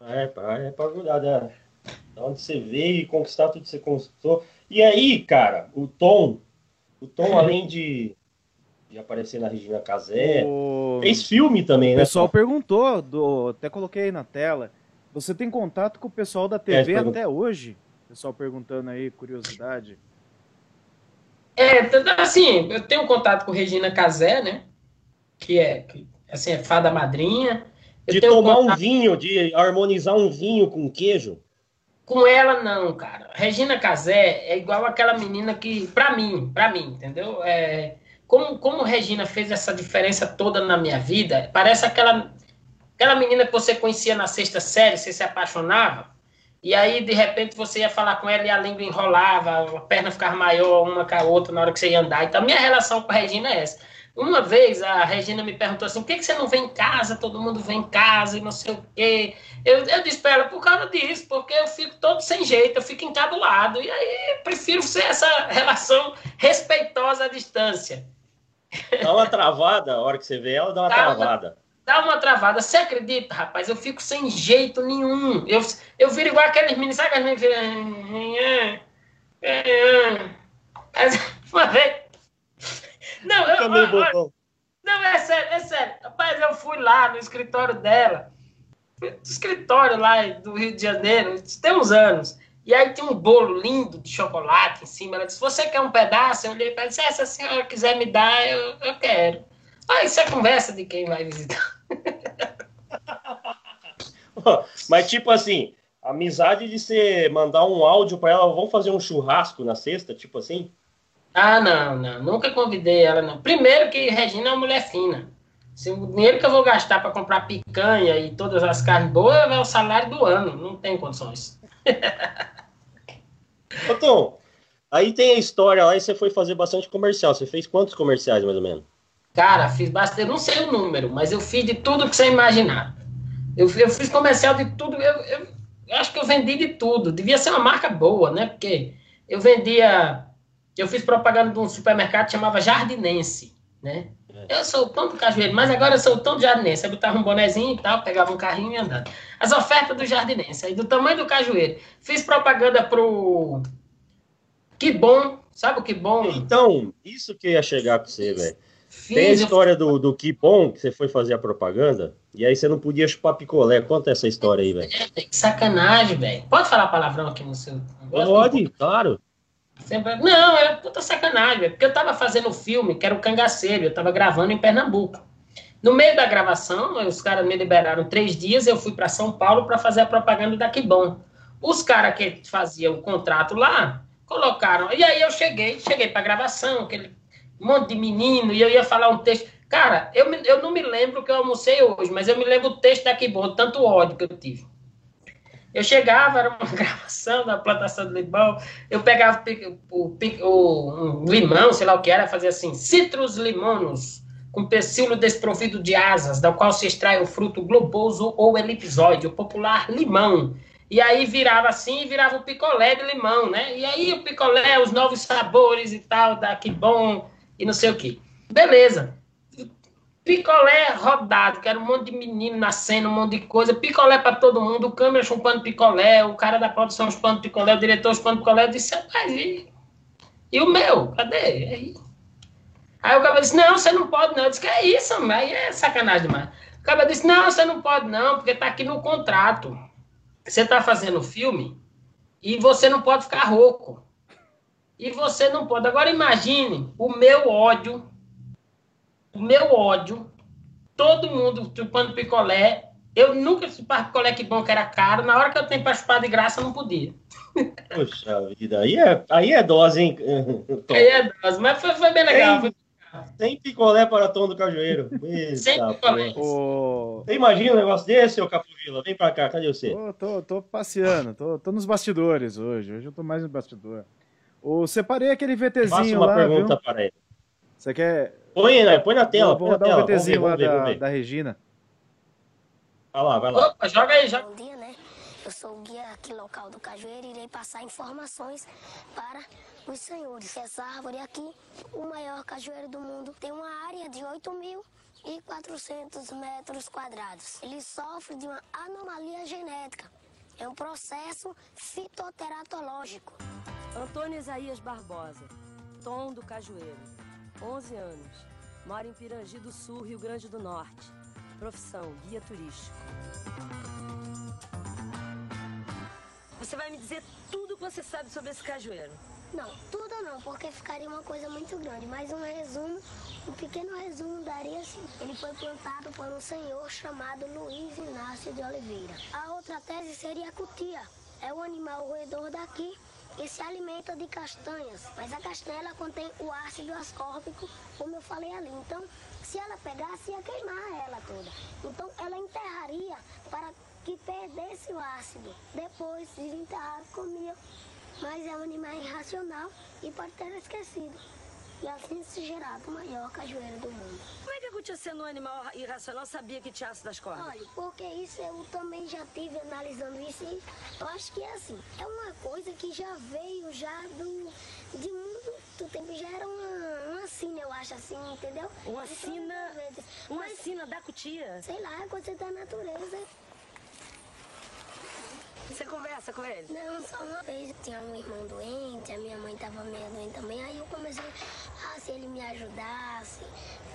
É, é para orgulhar da, da onde você veio e conquistar tudo que você conquistou. E aí, cara, o Tom, o Tom, além de de aparecer na Regina Casé. O... Fez filme também, né? O pessoal perguntou, do... até coloquei aí na tela. Você tem contato com o pessoal da TV é, até hoje? Pessoal perguntando aí, curiosidade. É, assim, eu tenho contato com Regina Casé, né? Que é, assim, é fada madrinha. Eu de tomar contato... um vinho, de harmonizar um vinho com queijo? Com ela, não, cara. Regina Casé é igual aquela menina que, pra mim, pra mim, entendeu? É, como, como Regina fez essa diferença toda na minha vida, parece aquela, aquela menina que você conhecia na sexta série, você se apaixonava, e aí, de repente, você ia falar com ela e a língua enrolava, a perna ficava maior uma com a outra na hora que você ia andar. Então, minha relação com a Regina é essa. Uma vez a Regina me perguntou assim: por que, que você não vem em casa? Todo mundo vem em casa e não sei o quê. Eu, eu disse para ela: por causa disso, porque eu fico todo sem jeito, eu fico encabulado. E aí prefiro ser essa relação respeitosa à distância. Dá uma travada, a hora que você vê ela, dá uma dá travada. Uma, dá uma travada. Você acredita, rapaz? Eu fico sem jeito nenhum. Eu, eu viro igual aqueles meninos, sabe aqueles meninos? Uma vez. Não, eu, eu, não, é sério, é sério. Rapaz, eu fui lá no escritório dela. No escritório lá do Rio de Janeiro, tem uns anos. E aí tem um bolo lindo de chocolate em cima. Ela disse: Você quer um pedaço? Eu olhei para ela e disse: Se a senhora quiser me dar, eu, eu quero. Aí isso é conversa de quem vai visitar. Mas, tipo assim, amizade de você mandar um áudio para ela, vamos fazer um churrasco na sexta, tipo assim? Ah, não, não. Nunca convidei ela, não. Primeiro que Regina é uma mulher fina. Se o dinheiro que eu vou gastar para comprar picanha e todas as carnes boas é o salário do ano. Não tem condições. Tom, aí tem a história lá e você foi fazer bastante comercial. Você fez quantos comerciais, mais ou menos? Cara, fiz bastante. Eu não sei o número, mas eu fiz de tudo que você imaginar. Eu, eu fiz comercial de tudo. Eu, eu, eu acho que eu vendi de tudo. Devia ser uma marca boa, né? Porque eu vendia eu fiz propaganda de um supermercado que chamava Jardinense, né? É. Eu sou o tão do cajueiro, mas agora eu sou o tão do jardinense. Eu botava um bonezinho e tal, pegava um carrinho e andava. As ofertas do jardinense, aí do tamanho do cajueiro. Fiz propaganda pro Que Bom, sabe o Que Bom? Então, isso que ia chegar pra você, velho. Tem a história do, do Que Bom, que você foi fazer a propaganda, e aí você não podia chupar picolé. Conta essa história aí, velho. É, que sacanagem, velho. Pode falar palavrão aqui no seu... Pode, claro. Sempre... Não, era puta sacanagem, porque eu tava fazendo o filme, que era o Cangaceiro, eu tava gravando em Pernambuco. No meio da gravação, os caras me liberaram três dias, eu fui para São Paulo para fazer a propaganda da Bom. Os caras que faziam o contrato lá, colocaram. E aí eu cheguei, cheguei para gravação, aquele monte de menino, e eu ia falar um texto. Cara, eu, eu não me lembro que eu almocei hoje, mas eu me lembro o texto da Bom, tanto ódio que eu tive. Eu chegava, era uma gravação da plantação de limão, eu pegava o, o, um limão, sei lá o que era, fazia assim, citrus limonos, com pecíolo desprovido de asas, da qual se extrai o fruto globoso ou elipsoide, o popular limão. E aí virava assim, virava o picolé de limão, né? E aí o picolé, os novos sabores e tal, da que bom, e não sei o que. Beleza picolé rodado, que era um monte de menino nascendo, um monte de coisa, picolé para todo mundo, o câmera chupando picolé, o cara da produção chupando picolé, o diretor chupando picolé, eu disse, rapaz, e, e o meu? Cadê? Aí, aí o cara disse, não, você não pode não, eu disse, que é isso, aí é sacanagem demais. O cara disse, não, você não pode não, porque tá aqui no contrato. Você tá fazendo filme e você não pode ficar rouco. E você não pode. Agora imagine o meu ódio o meu ódio, todo mundo chupando picolé. Eu nunca chupava picolé que bom que era caro. Na hora que eu tenho para chupar de graça, eu não podia. Poxa vida, aí é, aí é dose, hein? aí é dose, mas foi, foi bem legal. Sem, sem picolé para tom do cajueiro. sem picolé. Você imagina um negócio desse, ô Capovila? Vem para cá, cadê você? Tô, tô, tô passeando, tô, tô nos bastidores hoje. Hoje eu tô mais no bastidor. O, separei aquele VTzinho Faça uma lá, pergunta viu? para ele. Você quer, Põe, né? põe na tela. Vou, vou dar um VTzinho lá da, da Regina. Vai lá, vai lá. Opa, joga aí, joga. Bom dia, né? Eu sou o guia aqui local do Cajueiro e irei passar informações para os senhores. Essa árvore aqui, o maior cajueiro do mundo, tem uma área de 8.400 metros quadrados. Ele sofre de uma anomalia genética. É um processo fitoteratológico. Antônio Isaías Barbosa, Tom do Cajueiro. 11 anos. Mora em Pirangi do Sul, Rio Grande do Norte. Profissão: guia turístico. Você vai me dizer tudo que você sabe sobre esse cajueiro. Não, tudo não, porque ficaria uma coisa muito grande. Mas um resumo, um pequeno resumo daria assim. Ele foi plantado por um senhor chamado Luiz Inácio de Oliveira. A outra tese seria a cutia. É o animal roedor daqui e se alimenta de castanhas. Mas a castanha contém o ácido ascórbico, como eu falei ali. Então, se ela pegasse, ia queimar ela toda. Então, ela enterraria para que perdesse o ácido. Depois, desenterrado, comia mas é um animal irracional e pode ter esquecido. E assim se gerado o maior cajueiro do mundo. Como é que a Cutia, sendo um animal irracional, sabia que tinha das cordas? Olha, porque isso eu também já tive analisando isso e eu acho que é assim. É uma coisa que já veio já do, de muito tempo. Já era uma, uma sina, eu acho assim, entendeu? Uma sina? Uma Mas, sina da Cutia? Sei lá, é coisa da natureza. Você conversa com ele? Não, só uma vez. Tinha um irmão doente, a minha mãe estava meio doente também. Aí eu comecei, se ele me ajudasse,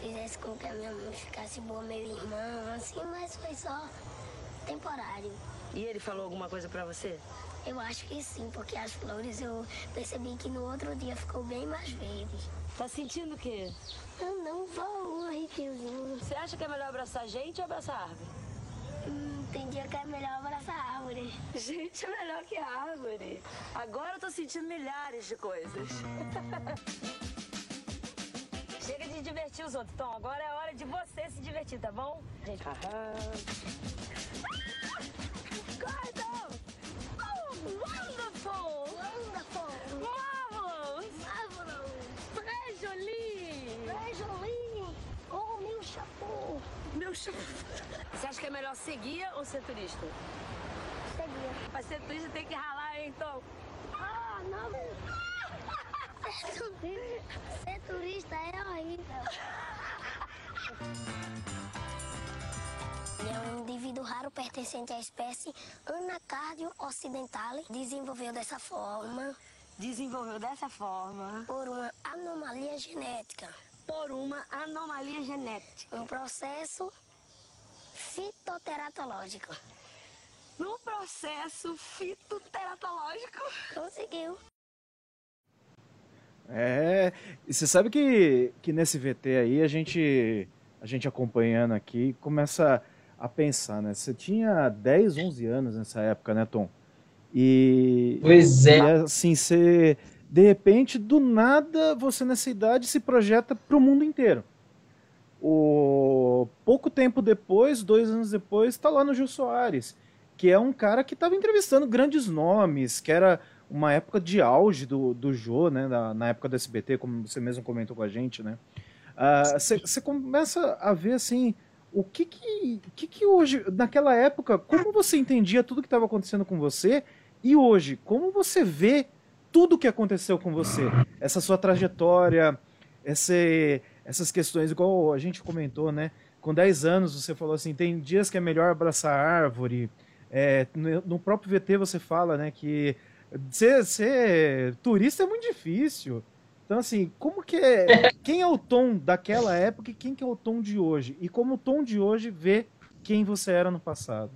fizesse com que a minha mãe ficasse boa, meu irmão, assim, mas foi só temporário. E ele falou alguma coisa pra você? Eu acho que sim, porque as flores eu percebi que no outro dia ficou bem mais verde. Tá sentindo o quê? Não, não, um arrepiozinho. Você acha que é melhor abraçar gente ou abraçar árvore? Hum, tem dia que é melhor abraçar árvore. Gente, é melhor que árvore. Agora eu tô sentindo milhares de coisas. Divertir os outros, Tom. Agora é hora de você se divertir, tá bom? Gente, haha. Gordon! Oh, wonderful! Wonderful! Marvelous! Marvelous! Très joli! Très joli! Oh, meu chapeau! Meu chapeau! Você acha que é melhor ser guia ou ser turista? Ser guia. Mas ser turista tem que ralar, hein, Tom? Ah, não! Ser turista é horrível. Ele é um indivíduo raro pertencente à espécie Anacardium occidentale. Desenvolveu dessa forma. Desenvolveu dessa forma. Por uma anomalia genética. Por uma anomalia genética. Um processo fitoteratológico. No processo fitoteratológico. Conseguiu. É, e você sabe que, que nesse VT aí a gente, a gente acompanhando aqui começa a pensar, né? Você tinha 10, 11 anos nessa época, né, Tom? E, pois é. E assim, você, de repente, do nada, você nessa idade se projeta para o mundo inteiro. O, pouco tempo depois, dois anos depois, está lá no Gil Soares, que é um cara que estava entrevistando grandes nomes, que era uma época de auge do, do Jô, né, na, na, época do SBT, como você mesmo comentou com a gente, né? Você uh, começa a ver, assim, o que que, que que hoje, naquela época, como você entendia tudo que estava acontecendo com você e hoje, como você vê tudo que aconteceu com você? Essa sua trajetória, esse, essas questões, igual a gente comentou, né? Com 10 anos você falou assim, tem dias que é melhor abraçar árvore. É, no próprio VT você fala, né, que Ser, ser turista é muito difícil. Então, assim, como que é. Quem é o tom daquela época e quem que é o tom de hoje? E como o tom de hoje vê quem você era no passado?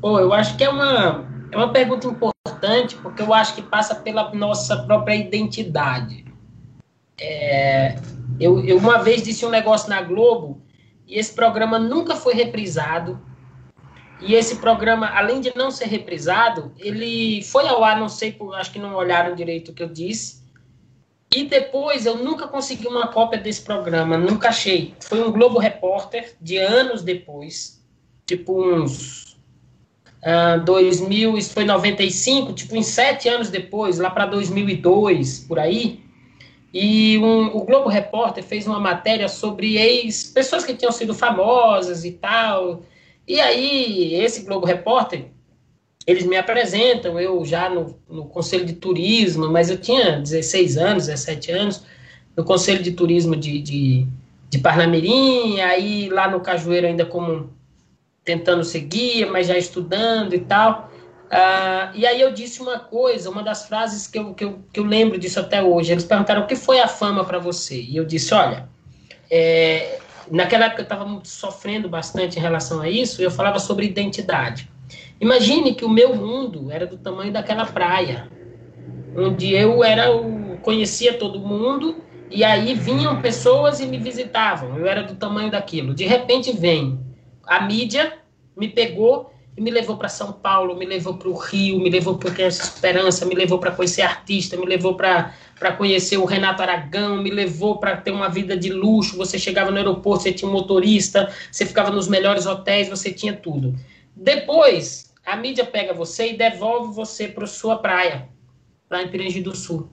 Pô, eu acho que é uma, é uma pergunta importante, porque eu acho que passa pela nossa própria identidade. É, eu, eu uma vez disse um negócio na Globo, e esse programa nunca foi reprisado, e esse programa, além de não ser reprisado, ele foi ao ar, não sei, acho que não olharam direito o que eu disse. E depois eu nunca consegui uma cópia desse programa, nunca achei. Foi um Globo Repórter de anos depois, tipo uns uh, 2000, isso foi 95, tipo uns sete anos depois, lá para 2002, por aí. E um, o Globo Repórter fez uma matéria sobre ex pessoas que tinham sido famosas e tal e aí, esse Globo Repórter, eles me apresentam, eu já no, no Conselho de Turismo, mas eu tinha 16 anos, 17 anos, no Conselho de Turismo de, de, de Parnamirim, aí lá no Cajueiro ainda como tentando seguir, mas já estudando e tal. Uh, e aí eu disse uma coisa, uma das frases que eu, que, eu, que eu lembro disso até hoje. Eles perguntaram o que foi a fama para você. E eu disse, olha, é, Naquela época eu estava sofrendo bastante em relação a isso, eu falava sobre identidade. Imagine que o meu mundo era do tamanho daquela praia, onde eu era o, conhecia todo mundo e aí vinham pessoas e me visitavam. Eu era do tamanho daquilo. De repente vem a mídia, me pegou me levou para São Paulo, me levou para o Rio, me levou para Criança Esperança, me levou para conhecer artista, me levou para conhecer o Renato Aragão, me levou para ter uma vida de luxo. Você chegava no aeroporto, você tinha um motorista, você ficava nos melhores hotéis, você tinha tudo. Depois, a mídia pega você e devolve você para sua praia, lá em Pirangi do Sul.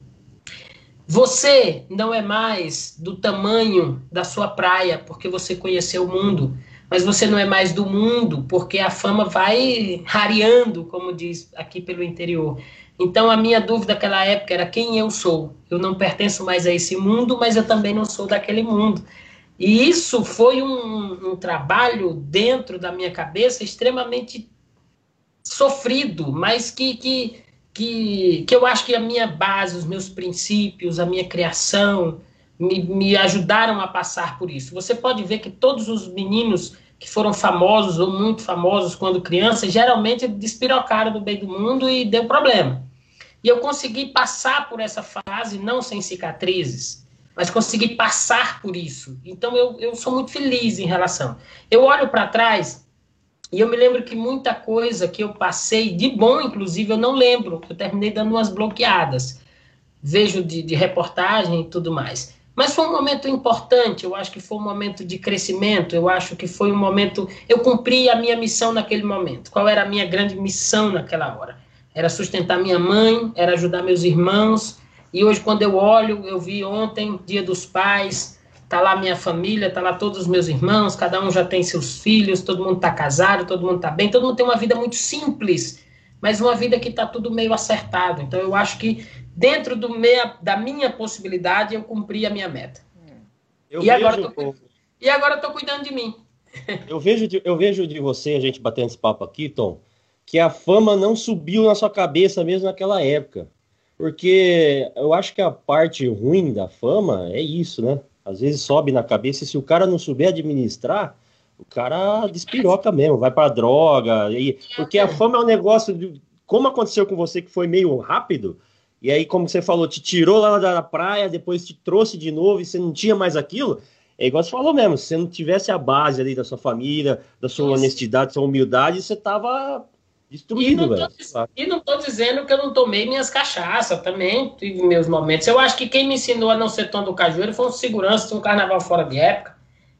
Você não é mais do tamanho da sua praia porque você conheceu o mundo mas você não é mais do mundo, porque a fama vai rareando, como diz aqui pelo interior. Então a minha dúvida naquela época era quem eu sou. Eu não pertenço mais a esse mundo, mas eu também não sou daquele mundo. E isso foi um, um trabalho dentro da minha cabeça extremamente sofrido, mas que, que, que, que eu acho que a minha base, os meus princípios, a minha criação, me, me ajudaram a passar por isso. Você pode ver que todos os meninos que foram famosos ou muito famosos quando crianças, geralmente despirocaram do meio do mundo e deu problema. E eu consegui passar por essa fase, não sem cicatrizes, mas consegui passar por isso. Então eu, eu sou muito feliz em relação. Eu olho para trás e eu me lembro que muita coisa que eu passei, de bom inclusive, eu não lembro. Eu terminei dando umas bloqueadas. Vejo de, de reportagem e tudo mais. Mas foi um momento importante, eu acho que foi um momento de crescimento, eu acho que foi um momento. Eu cumpri a minha missão naquele momento. Qual era a minha grande missão naquela hora? Era sustentar minha mãe, era ajudar meus irmãos. E hoje, quando eu olho, eu vi ontem, Dia dos Pais, tá lá minha família, tá lá todos os meus irmãos, cada um já tem seus filhos, todo mundo tá casado, todo mundo tá bem, todo mundo tem uma vida muito simples, mas uma vida que tá tudo meio acertado. Então eu acho que dentro do meia, da minha possibilidade, eu cumpri a minha meta. Eu e, vejo, agora tô, e agora estou cuidando de mim. Eu vejo de, eu vejo de você, a gente batendo esse papo aqui, Tom, que a fama não subiu na sua cabeça mesmo naquela época. Porque eu acho que a parte ruim da fama é isso, né? Às vezes sobe na cabeça e se o cara não souber administrar, o cara despiroca mesmo, vai para droga. E, porque a fama é um negócio, de, como aconteceu com você, que foi meio rápido, e aí, como você falou, te tirou lá da praia, depois te trouxe de novo e você não tinha mais aquilo. É igual você falou mesmo, se você não tivesse a base ali da sua família, da sua Isso. honestidade, da sua humildade, você tava destruído, velho. E não tô dizendo que eu não tomei minhas cachaças, também tive meus momentos. Eu acho que quem me ensinou a não ser tão do cajueiro foi um segurança de um carnaval fora de época.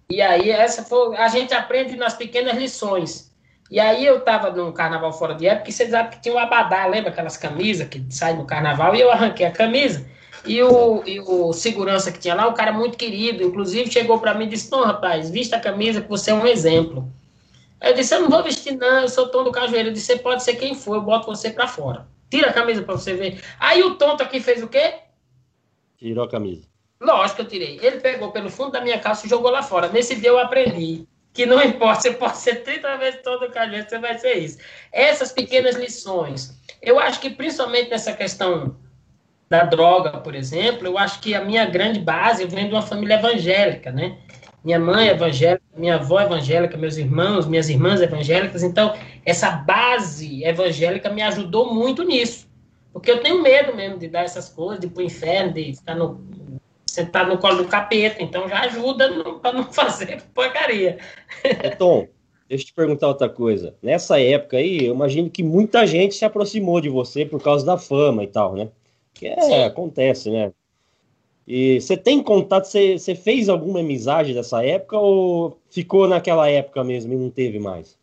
E aí, essa foi. A gente aprende nas pequenas lições. E aí eu tava num carnaval fora de época e você sabe que tinha um abadá, lembra aquelas camisas que saem no carnaval? E eu arranquei a camisa. E o, e o segurança que tinha lá, um cara muito querido, inclusive chegou para mim e disse: Não, rapaz, vista a camisa que você é um exemplo. Aí eu disse: Eu não vou vestir, não, eu sou Tom do Cajueiro. Eu disse: Você pode ser quem for, eu boto você para fora. Tira a camisa para você ver. Aí o tonto aqui fez o quê? Tirou a camisa. Lógico que eu tirei. Ele pegou pelo fundo da minha calça e jogou lá fora. Nesse dia eu aprendi que não importa, você pode ser 30 vezes todo cajueiro, você vai ser isso. Essas pequenas lições. Eu acho que principalmente nessa questão da droga, por exemplo, eu acho que a minha grande base vem de uma família evangélica, né? Minha mãe é evangélica, minha avó é evangélica, meus irmãos, minhas irmãs evangélicas, então essa base evangélica me ajudou muito nisso. Porque eu tenho medo mesmo de dar essas coisas, de ir pro inferno, de ficar no, você tá no colo do capeta, então já ajuda para não fazer porcaria. Tom, deixa eu te perguntar outra coisa. Nessa época aí, eu imagino que muita gente se aproximou de você por causa da fama e tal, né? Que é, acontece, né? E você tem contato, você, você fez alguma amizade dessa época ou ficou naquela época mesmo e não teve mais?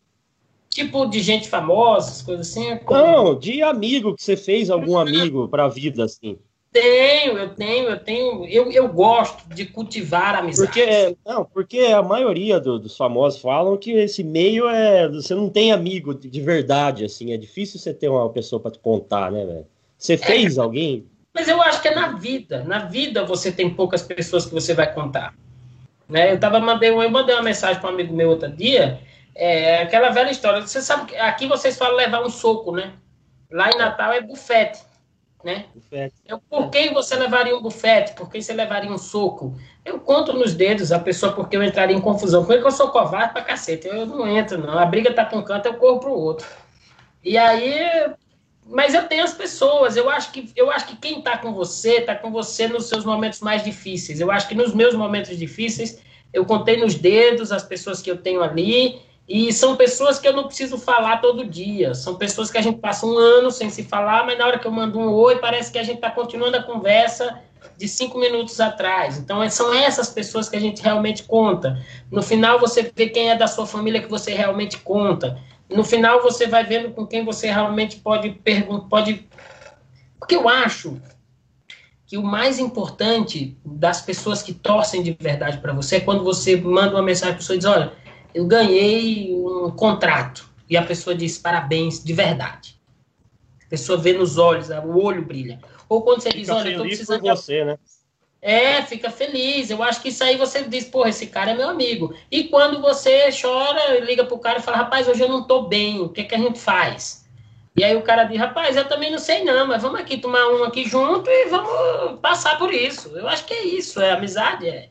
Tipo de gente famosa, coisas assim? Como... Não, de amigo que você fez algum amigo para a vida, assim. Tenho, eu tenho, eu tenho. Eu, eu gosto de cultivar amizade. Porque, não, porque a maioria do, dos famosos falam que esse meio é. Você não tem amigo de, de verdade, assim. É difícil você ter uma pessoa para te contar, né, velho? Você é. fez é, alguém? Mas eu acho que é na vida. Na vida você tem poucas pessoas que você vai contar. Né? Eu tava mandei, eu mandei uma mensagem para um amigo meu outro dia. É aquela velha história. Você sabe que aqui vocês falam levar um soco, né? Lá em Natal é bufete né? Bufete. Eu, por quem você levaria um bufete? Por quem você levaria um soco? Eu conto nos dedos a pessoa porque eu entraria em confusão. Por que eu sou covarde pra cacete? Eu não entro, não. A briga tá com um canto, eu corro pro outro. E aí, mas eu tenho as pessoas. Eu acho que eu acho que quem está com você está com você nos seus momentos mais difíceis. Eu acho que nos meus momentos difíceis eu contei nos dedos as pessoas que eu tenho ali e são pessoas que eu não preciso falar todo dia. São pessoas que a gente passa um ano sem se falar, mas na hora que eu mando um oi parece que a gente está continuando a conversa de cinco minutos atrás. Então são essas pessoas que a gente realmente conta. No final você vê quem é da sua família que você realmente conta no final você vai vendo com quem você realmente pode perguntar, pode. Porque eu acho que o mais importante das pessoas que torcem de verdade para você é quando você manda uma mensagem para a pessoa e diz: Olha, eu ganhei um contrato. E a pessoa diz parabéns de verdade. A pessoa vê nos olhos, o olho brilha. Ou quando você diz: Olha, eu estou precisando. Por você, né? É, fica feliz. Eu acho que isso aí você diz, porra, esse cara é meu amigo. E quando você chora, liga pro cara e fala, rapaz, hoje eu não tô bem, o que, que a gente faz? E aí o cara diz, rapaz, eu também não sei não, mas vamos aqui tomar um aqui junto e vamos passar por isso. Eu acho que é isso, é amizade, é.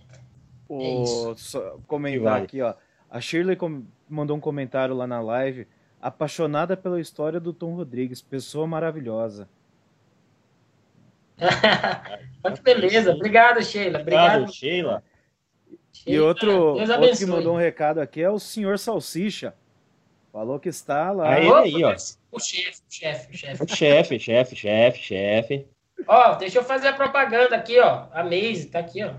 O... é isso. comentar aqui, ó. A Shirley mandou um comentário lá na live, apaixonada pela história do Tom Rodrigues, pessoa maravilhosa. que beleza. Obrigado, Sheila. Obrigado, Obrigado Sheila. E outro, outro que mandou um recado aqui é o senhor Salsicha. Falou que está lá. Aí, aí, ó. O chefe, o chefe, o chefe. O chefe, chefe, chefe, chefe. Ó, deixa eu fazer a propaganda aqui, ó. A Maze tá aqui, ó.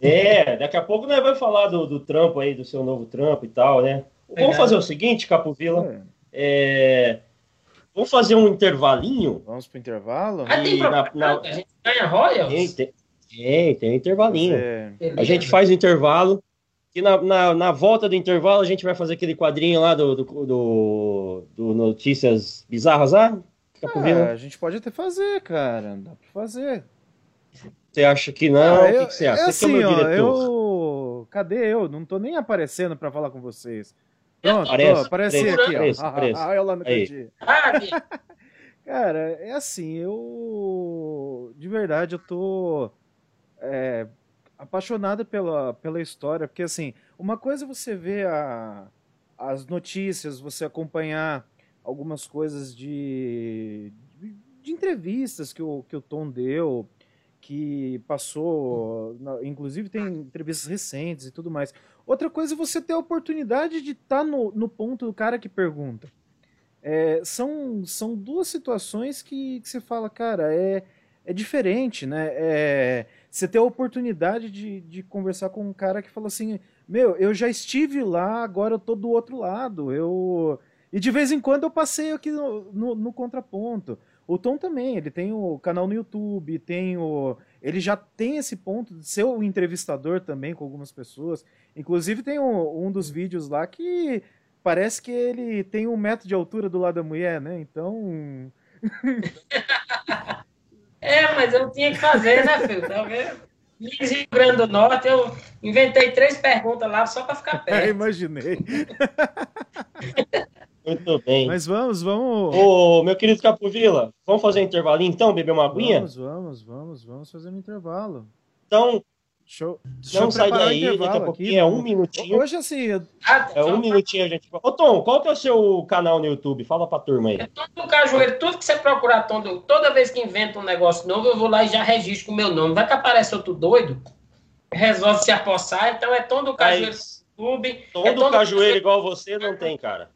É, daqui a pouco nós vamos falar do, do trampo aí, do seu novo trampo e tal, né? Vamos fazer o seguinte, Capovila. É. é Vamos fazer um intervalinho? Vamos pro intervalo? Ah, tem na, na... A gente ganha royalties? Tem, tem, tem um intervalinho. A gente faz o intervalo. E na, na, na, volta do intervalo a gente vai fazer aquele quadrinho lá do, do, do, do Notícias Bizarras lá? Ah, a gente pode até fazer, cara. Dá pra fazer. Você acha que não? Ah, eu, o que, você acha? É assim, é ó, eu... Cadê eu? Não tô nem aparecendo pra falar com vocês. Pronto, aparece, aparece aqui, aparece, ó. Aparece. Ah, ah, eu lá no cantinho. Cara, é assim, eu. De verdade, eu tô. É, apaixonado pela, pela história, porque assim, uma coisa é você ver a, as notícias, você acompanhar algumas coisas de, de, de entrevistas que o, que o Tom deu, que passou, inclusive tem entrevistas recentes e tudo mais. Outra coisa é você ter a oportunidade de estar tá no, no ponto do cara que pergunta. É, são, são duas situações que, que você fala, cara, é, é diferente, né? É, você ter a oportunidade de, de conversar com um cara que fala assim, meu, eu já estive lá, agora eu tô do outro lado. Eu e de vez em quando eu passei aqui no, no, no contraponto. O Tom também, ele tem o canal no YouTube, tem o ele já tem esse ponto de ser o entrevistador também com algumas pessoas. Inclusive tem um, um dos vídeos lá que parece que ele tem um metro de altura do lado da mulher, né? Então. é, mas eu tinha que fazer, né, filho? Tá vendo? Rio Grande do Norte, eu inventei três perguntas lá só para ficar perto. imaginei. Muito bem. Mas vamos, vamos. Ô, meu querido Capovila, vamos fazer um intervalinho então, beber uma aguinha? Vamos, vamos, vamos, vamos fazer um intervalo. Então, Show. Não sai daí, daqui a pouquinho aqui, é um minutinho. Hoje, assim. Ah, é um minutinho a gente. Ô, Tom, qual que é o seu canal no YouTube? Fala pra turma aí. É Tom do Cajueiro. Tudo que você procurar, Tom do... toda vez que inventa um negócio novo, eu vou lá e já registro o meu nome. Vai que aparece outro doido, resolve se apossar. Então é Tom do Cajueiro no YouTube. Tom é do Cajueiro igual você não tem, cara.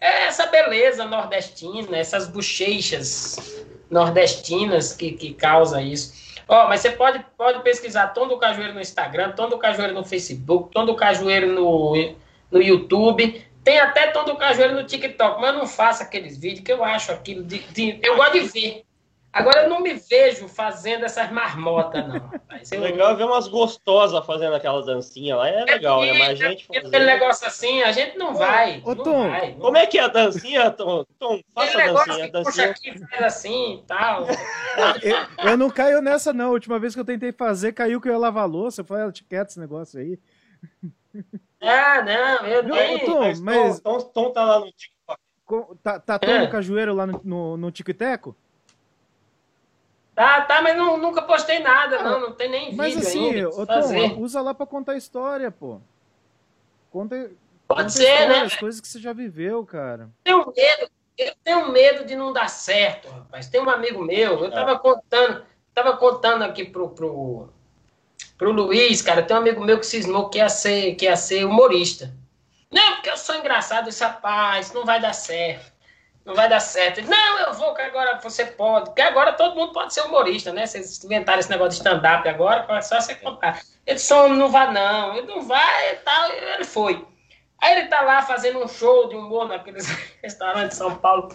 É essa beleza nordestina, essas bochechas nordestinas que, que causa isso. Ó, oh, mas você pode, pode pesquisar Tom do Cajueiro no Instagram, Tom do Cajueiro no Facebook, Tom do Cajueiro no, no YouTube. Tem até Tom do Cajueiro no TikTok, mas não faço aqueles vídeos que eu acho aquilo de, de eu gosto de ver. Agora eu não me vejo fazendo essas marmotas, não. Eu... Legal ver umas gostosas fazendo aquela dancinha lá, é legal, é, né? Mas a gente fazer... Aquele negócio assim, a gente não vai. Ô, não Tom, vai, não como é que é a dancinha, Tom? Tom, faça a dancinha. A dancinha. Aqui, faz assim e tal. eu, eu, não caio nessa, não. A última vez que eu tentei fazer, caiu que eu ia lavar louça. Eu falei, etiqueta esse negócio aí. Ah, não, eu tenho. Tom, mas... Tom, Tom tá lá no TikTok. Tá, tá Tom é. no cajueiro lá no, no, no Tico e Teco? Tá, tá, mas não, nunca postei nada, não, não tem nem mas vídeo assim, ainda. Ô, Tom, usa lá pra contar história, pô. Conta, Pode conta ser, né? As coisas que você já viveu, cara. Tenho medo, tenho medo de não dar certo, rapaz. Tem um amigo meu, eu tava contando, tava contando aqui pro, pro, pro Luiz, cara, tem um amigo meu que cismou que ia ser, que ia ser humorista. Não, porque eu sou engraçado, esse rapaz, não vai dar certo. Não vai dar certo. Ele, não, eu vou, que agora você pode. Porque agora todo mundo pode ser humorista, né? Vocês inventaram esse negócio de stand-up agora, é só você contar. Ele só não vai, não. Ele não vai e tal. Ele foi. Aí ele tá lá fazendo um show de humor naqueles restaurantes de São Paulo.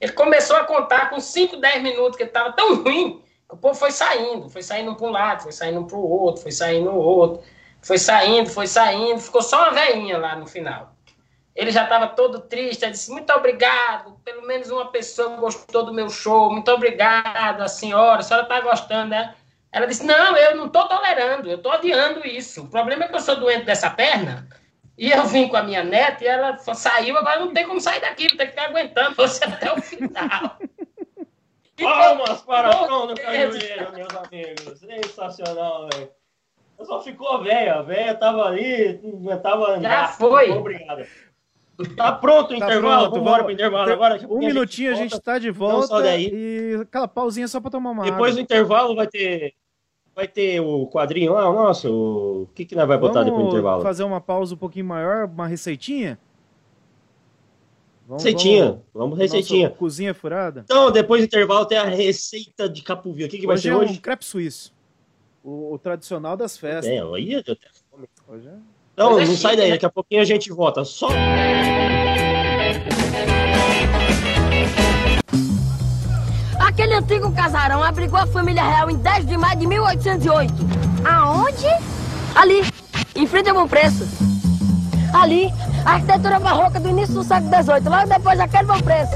Ele começou a contar com 5, 10 minutos, que ele tava tão ruim, que o povo foi saindo. Foi saindo para um lado, foi saindo para o outro, foi saindo o outro. Foi saindo, foi saindo. Ficou só uma veinha lá no final. Ele já estava todo triste, ele disse, muito obrigado, pelo menos uma pessoa gostou do meu show, muito obrigado, a senhora, a senhora está gostando, né? Ela disse, não, eu não estou tolerando, eu estou odiando isso. O problema é que eu sou doente dessa perna, e eu vim com a minha neta, e ela saiu, agora não tem como sair daqui, tem que ficar aguentando você até o final. Palmas para o som do Cajueiro, meus amigos. Sensacional, velho. Só ficou velha, a velha tava ali, não aguentava andar. Já foi. Obrigado. Tá pronto o Tá intervalo? pronto, Vamos pro intervalo Tem- agora. Um minutinho a gente tá de volta e aquela pausinha só pra tomar uma Depois do água. intervalo vai ter vai ter o quadrinho lá, o nosso. O que que nós vai botar depois do Vamos intervalo? fazer uma pausa um pouquinho maior, uma receitinha? Vamos, Receitinha. Vamos receitinha. nossa cozinha furada? Então, depois do intervalo tem a receita de capovil. O que que vai hoje ser é hoje? um crepe suíço. O, o tradicional das festas. É, aí eu tenho fome. Hoje é... Então, Mas é não sai daí, né? daqui a pouquinho a gente volta. Só Aquele antigo casarão abrigou a família real em 10 de maio de 1808. Aonde? Ali, em frente a Bom Preço. Ali, a arquitetura barroca do início do século XVIII, logo depois daquele Bom Preço.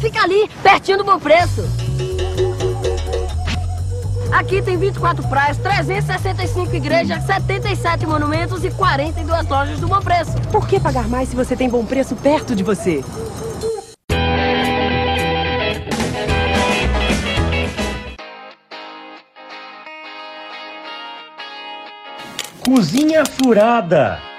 Fica ali, pertinho do Bom Preço. Aqui tem 24 praias, 365 igrejas, 77 monumentos e 42 lojas do Bom Preço. Por que pagar mais se você tem bom preço perto de você? Cozinha Furada.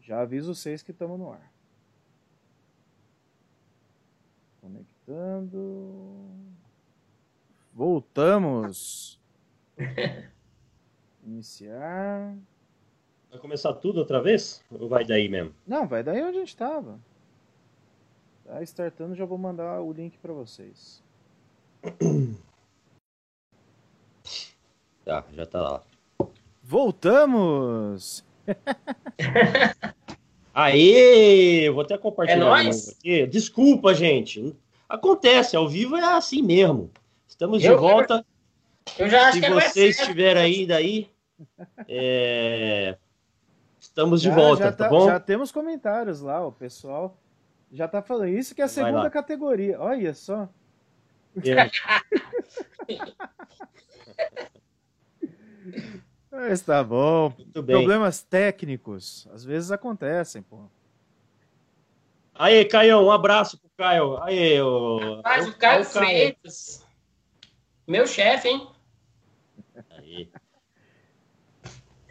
Já aviso vocês que estamos no ar. Conectando. Voltamos. Iniciar. Vai começar tudo outra vez? Ou vai daí mesmo? Não, vai daí onde a gente estava. Tá startando, já vou mandar o link para vocês. Tá, já tá lá. Voltamos! Aê! Vou até compartilhar É nóis. aqui. Desculpa, gente. Acontece, ao vivo é assim mesmo. Estamos de Eu- volta. Eu já acho Se que é certo. estiverem ainda aí, é, estamos de Já- volta, já tá, bom? Já temos comentários lá, o pessoal já tá falando. Isso que é a segunda categoria. Olha só. É, Mas tá bom. muito bem. Problemas técnicos. Às vezes acontecem, pô. Aí, Caio, um abraço pro Caio. Aí, o... Rapaz, o- o Caio o Freitas. Meu chefe, hein? Aí.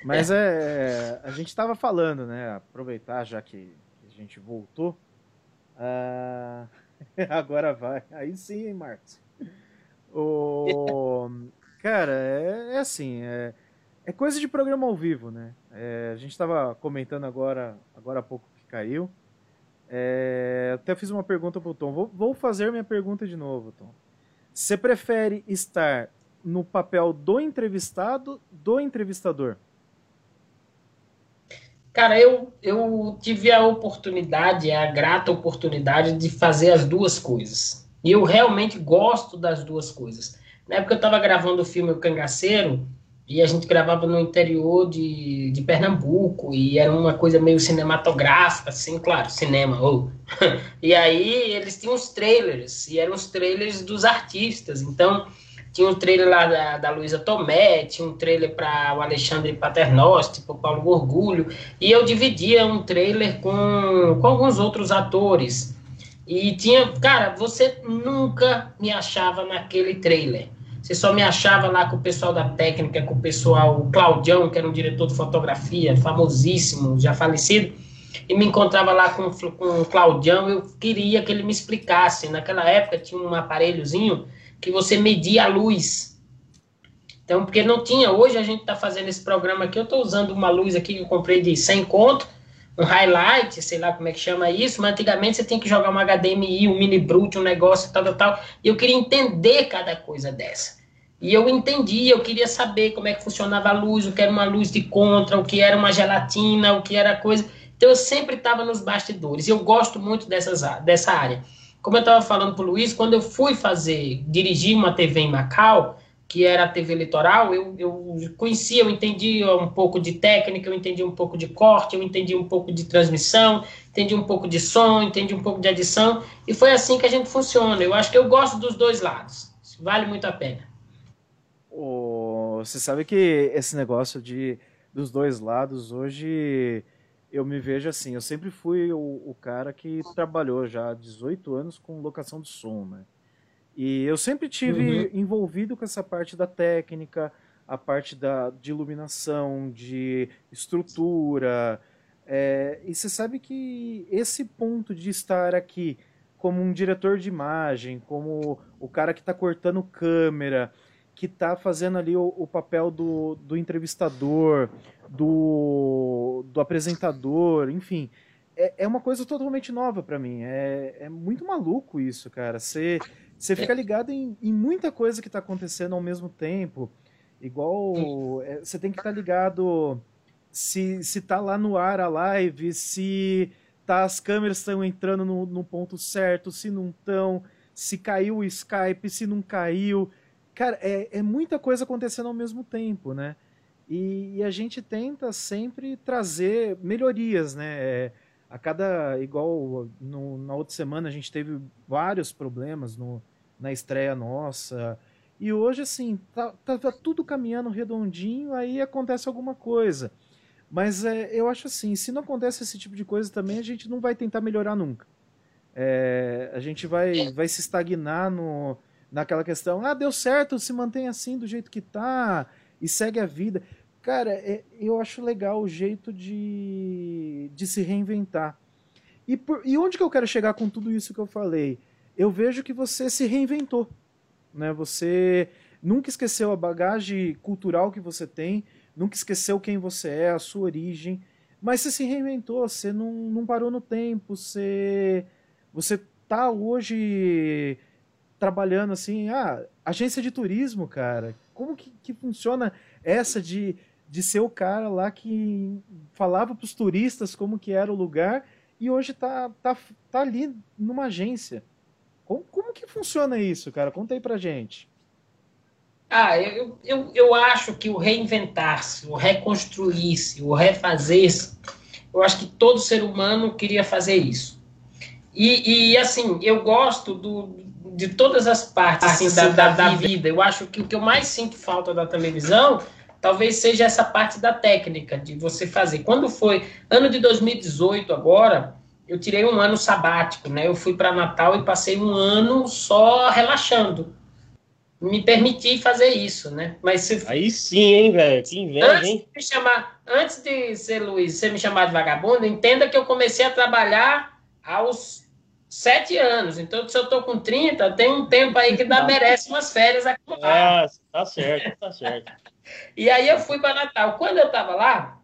Mas é, a gente estava falando, né? Aproveitar já que a gente voltou. Ah, agora vai. Aí sim, hein, Marcos. O, cara, é, é assim, é, é coisa de programa ao vivo, né? É, a gente estava comentando agora, agora há pouco que caiu. É, até fiz uma pergunta pro Tom. Vou, vou fazer minha pergunta de novo, Tom. Você prefere estar no papel do entrevistado, do entrevistador? Cara, eu, eu tive a oportunidade, a grata oportunidade de fazer as duas coisas. E eu realmente gosto das duas coisas. Na época eu estava gravando o filme O Cangaceiro, e a gente gravava no interior de, de Pernambuco, e era uma coisa meio cinematográfica, assim, claro, cinema, ou. e aí eles tinham os trailers, e eram os trailers dos artistas. Então, tinha um trailer lá da, da Luísa Tomé, tinha um trailer para o Alexandre Paternosti, para o Paulo Gorgulho, e eu dividia um trailer com, com alguns outros atores. E tinha, cara, você nunca me achava naquele trailer. Você só me achava lá com o pessoal da técnica, com o pessoal, o Claudião, que era um diretor de fotografia, famosíssimo, já falecido, e me encontrava lá com, com o Claudião, eu queria que ele me explicasse. Naquela época tinha um aparelhozinho que você media a luz. Então, porque não tinha, hoje a gente está fazendo esse programa aqui, eu estou usando uma luz aqui que eu comprei de 100 conto, um highlight, sei lá como é que chama isso, mas antigamente você tinha que jogar um HDMI, um mini brute, um negócio, tal, tal, tal, e eu queria entender cada coisa dessa. E eu entendi, eu queria saber como é que funcionava a luz, o que era uma luz de contra, o que era uma gelatina, o que era coisa. Então eu sempre estava nos bastidores, eu gosto muito dessas, dessa área. Como eu estava falando para o Luiz, quando eu fui fazer, dirigir uma TV em Macau, que era a TV Litoral, eu, eu conhecia, eu entendia um pouco de técnica, eu entendia um pouco de corte, eu entendia um pouco de transmissão, entendi um pouco de som, entendi um pouco de adição, e foi assim que a gente funciona. Eu acho que eu gosto dos dois lados. Vale muito a pena. Você sabe que esse negócio de dos dois lados hoje eu me vejo assim, eu sempre fui o, o, cara que trabalhou já há 18 anos com locação de som, né? E eu sempre tive uhum. envolvido com essa parte da técnica, a parte da, de iluminação, de estrutura. É, e você sabe que esse ponto de estar aqui como um diretor de imagem, como o cara que está cortando câmera, que está fazendo ali o, o papel do, do entrevistador, do, do apresentador, enfim. É, é uma coisa totalmente nova para mim. É, é muito maluco isso, cara. Você, fica ligado em, em muita coisa que está acontecendo ao mesmo tempo. Igual. É, você tem que estar tá ligado se, se tá lá no ar a live, se tá, as câmeras estão entrando no, no ponto certo, se não estão, se caiu o Skype, se não caiu. Cara, é, é muita coisa acontecendo ao mesmo tempo, né? E, e a gente tenta sempre trazer melhorias, né? É, a cada. Igual no, na outra semana a gente teve vários problemas no, na estreia nossa. E hoje, assim, tá, tá, tá tudo caminhando redondinho, aí acontece alguma coisa. Mas é, eu acho assim, se não acontece esse tipo de coisa também, a gente não vai tentar melhorar nunca. É, a gente vai, vai se estagnar no, naquela questão, ah, deu certo, se mantém assim do jeito que tá e segue a vida. Cara, é, eu acho legal o jeito de, de se reinventar. E, por, e onde que eu quero chegar com tudo isso que eu falei? Eu vejo que você se reinventou. Né? Você nunca esqueceu a bagagem cultural que você tem, nunca esqueceu quem você é, a sua origem, mas você se reinventou, você não, não parou no tempo, você, você tá hoje trabalhando assim, ah, agência de turismo, cara, como que, que funciona essa de, de ser o cara lá que falava para os turistas como que era o lugar e hoje tá, tá, tá ali numa agência. Como, como que funciona isso, cara? Conta aí pra gente. Ah, eu, eu, eu acho que o reinventar-se, o reconstruir-se, o refazer-se, eu acho que todo ser humano queria fazer isso. E, e assim, eu gosto do, de todas as partes assim, da, da, da vida. Eu acho que o que eu mais sinto falta da televisão talvez seja essa parte da técnica, de você fazer. Quando foi ano de 2018 agora, eu tirei um ano sabático, né? Eu fui para Natal e passei um ano só relaxando me permitir fazer isso, né? Mas se... Aí sim, hein, velho? Que inveja, antes hein? De chamar, antes de ser Luiz, você me chamar de vagabundo, entenda que eu comecei a trabalhar aos sete anos. Então, se eu tô com 30, tem um tempo aí que dá, merece umas férias aqui. Ah, tá certo, tá certo. e aí eu fui para Natal. Quando eu tava lá,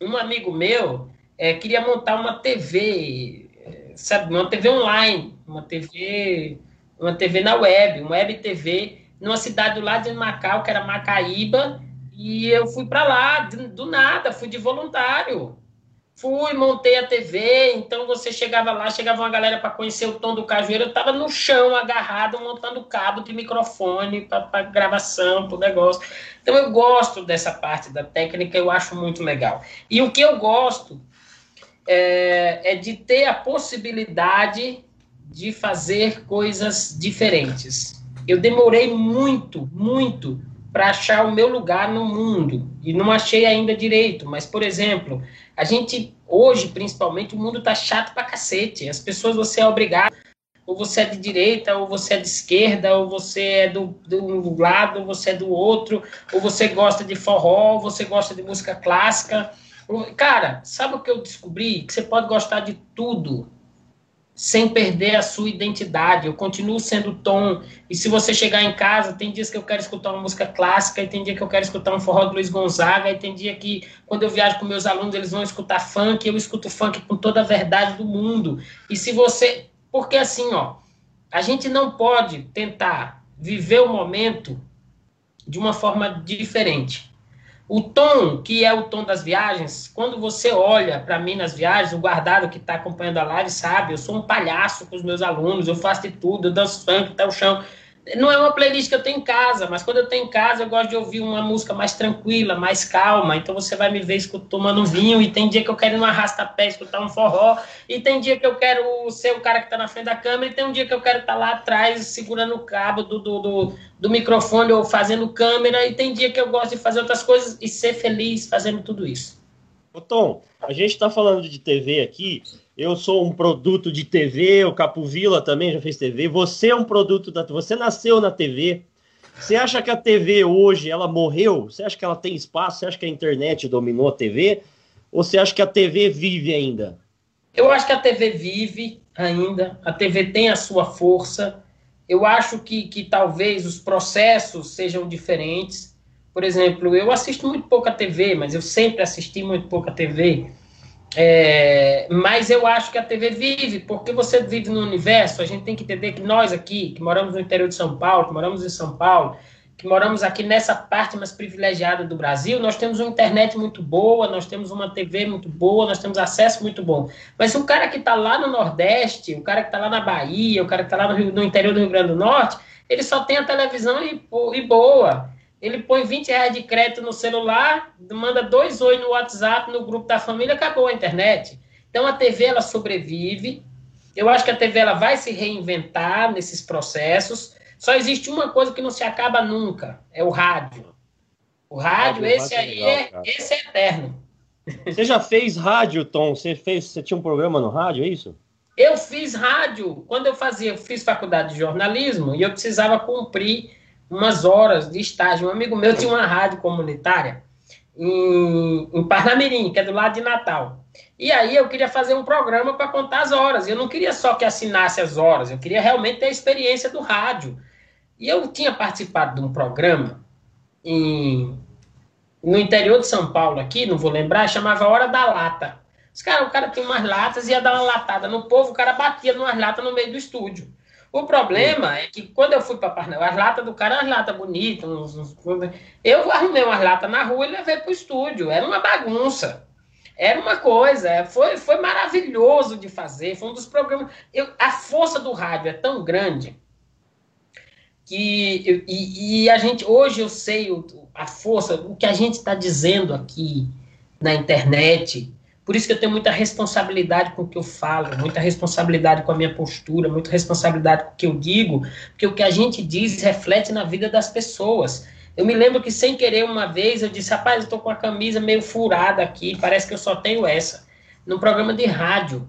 um amigo meu é, queria montar uma TV, é, sabe, uma TV online, uma TV uma TV na web, uma web TV, numa cidade do lado de Macau, que era Macaíba, e eu fui para lá do nada, fui de voluntário. Fui, montei a TV, então você chegava lá, chegava uma galera para conhecer o tom do cajueiro, eu estava no chão, agarrado, montando cabo de microfone para gravação, para o negócio. Então eu gosto dessa parte da técnica, eu acho muito legal. E o que eu gosto é, é de ter a possibilidade de fazer coisas diferentes. Eu demorei muito, muito para achar o meu lugar no mundo e não achei ainda direito. Mas, por exemplo, a gente hoje, principalmente, o mundo tá chato pra cacete. As pessoas você é obrigado, ou você é de direita, ou você é de esquerda, ou você é do, do lado, ou você é do outro, ou você gosta de forró, ou você gosta de música clássica. Cara, sabe o que eu descobri? Que você pode gostar de tudo sem perder a sua identidade. Eu continuo sendo Tom. E se você chegar em casa, tem dias que eu quero escutar uma música clássica, e tem dia que eu quero escutar um forró do Luiz Gonzaga, e tem dia que, quando eu viajo com meus alunos, eles vão escutar funk, eu escuto funk com toda a verdade do mundo. E se você. Porque assim, ó, a gente não pode tentar viver o momento de uma forma diferente. O tom, que é o tom das viagens, quando você olha para mim nas viagens, o guardado que está acompanhando a live sabe, eu sou um palhaço com os meus alunos, eu faço de tudo, eu danço funk até o chão. Não é uma playlist que eu tenho em casa, mas quando eu tenho em casa, eu gosto de ouvir uma música mais tranquila, mais calma. Então você vai me ver tomando vinho, e tem dia que eu quero ir no arrasta-pé escutar um forró, e tem dia que eu quero ser o cara que está na frente da câmera, e tem um dia que eu quero estar tá lá atrás segurando o cabo do, do, do, do microfone ou fazendo câmera, e tem dia que eu gosto de fazer outras coisas e ser feliz fazendo tudo isso. Ô Tom, a gente está falando de TV aqui, eu sou um produto de TV, o Capovila também já fez TV. Você é um produto da você nasceu na TV. Você acha que a TV hoje ela morreu? Você acha que ela tem espaço? Você acha que a internet dominou a TV? Ou você acha que a TV vive ainda? Eu acho que a TV vive ainda. A TV tem a sua força. Eu acho que, que talvez os processos sejam diferentes. Por exemplo, eu assisto muito pouco a TV, mas eu sempre assisti muito pouco a TV. É, mas eu acho que a TV vive, porque você vive no universo, a gente tem que entender que nós aqui, que moramos no interior de São Paulo, que moramos em São Paulo, que moramos aqui nessa parte mais privilegiada do Brasil, nós temos uma internet muito boa, nós temos uma TV muito boa, nós temos acesso muito bom. Mas o cara que está lá no Nordeste, o cara que está lá na Bahia, o cara que está lá no, no, interior do Rio Grande do Norte, ele só tem a televisão e, e boa ele põe 20 reais de crédito no celular, manda dois oi no WhatsApp, no grupo da família, acabou a internet. Então a TV ela sobrevive. Eu acho que a TV ela vai se reinventar nesses processos. Só existe uma coisa que não se acaba nunca, é o rádio. O rádio, esse aí legal, é, esse é eterno. Você já fez rádio, Tom? Você fez, você tinha um programa no rádio, é isso? Eu fiz rádio quando eu fazia, eu fiz faculdade de jornalismo e eu precisava cumprir umas horas de estágio. Um amigo meu tinha uma rádio comunitária em, em Parnamirim, que é do lado de Natal. E aí eu queria fazer um programa para contar as horas. Eu não queria só que assinasse as horas, eu queria realmente ter a experiência do rádio. E eu tinha participado de um programa em, no interior de São Paulo, aqui, não vou lembrar, chamava Hora da Lata. Os cara, o cara tinha umas latas e ia dar uma latada no povo, o cara batia numas latas no meio do estúdio. O problema é que quando eu fui para Parnaíba, as latas do cara, as latas bonitas, uns, uns, eu arrumei umas latas na rua e levei para o estúdio. Era uma bagunça. Era uma coisa, foi, foi maravilhoso de fazer. Foi um dos programas. Eu, a força do rádio é tão grande que e, e a gente hoje eu sei o, a força, o que a gente está dizendo aqui na internet, por isso que eu tenho muita responsabilidade com o que eu falo, muita responsabilidade com a minha postura, muita responsabilidade com o que eu digo, porque o que a gente diz reflete na vida das pessoas. Eu me lembro que sem querer uma vez eu disse, rapaz, eu estou com a camisa meio furada aqui, parece que eu só tenho essa. Num programa de rádio.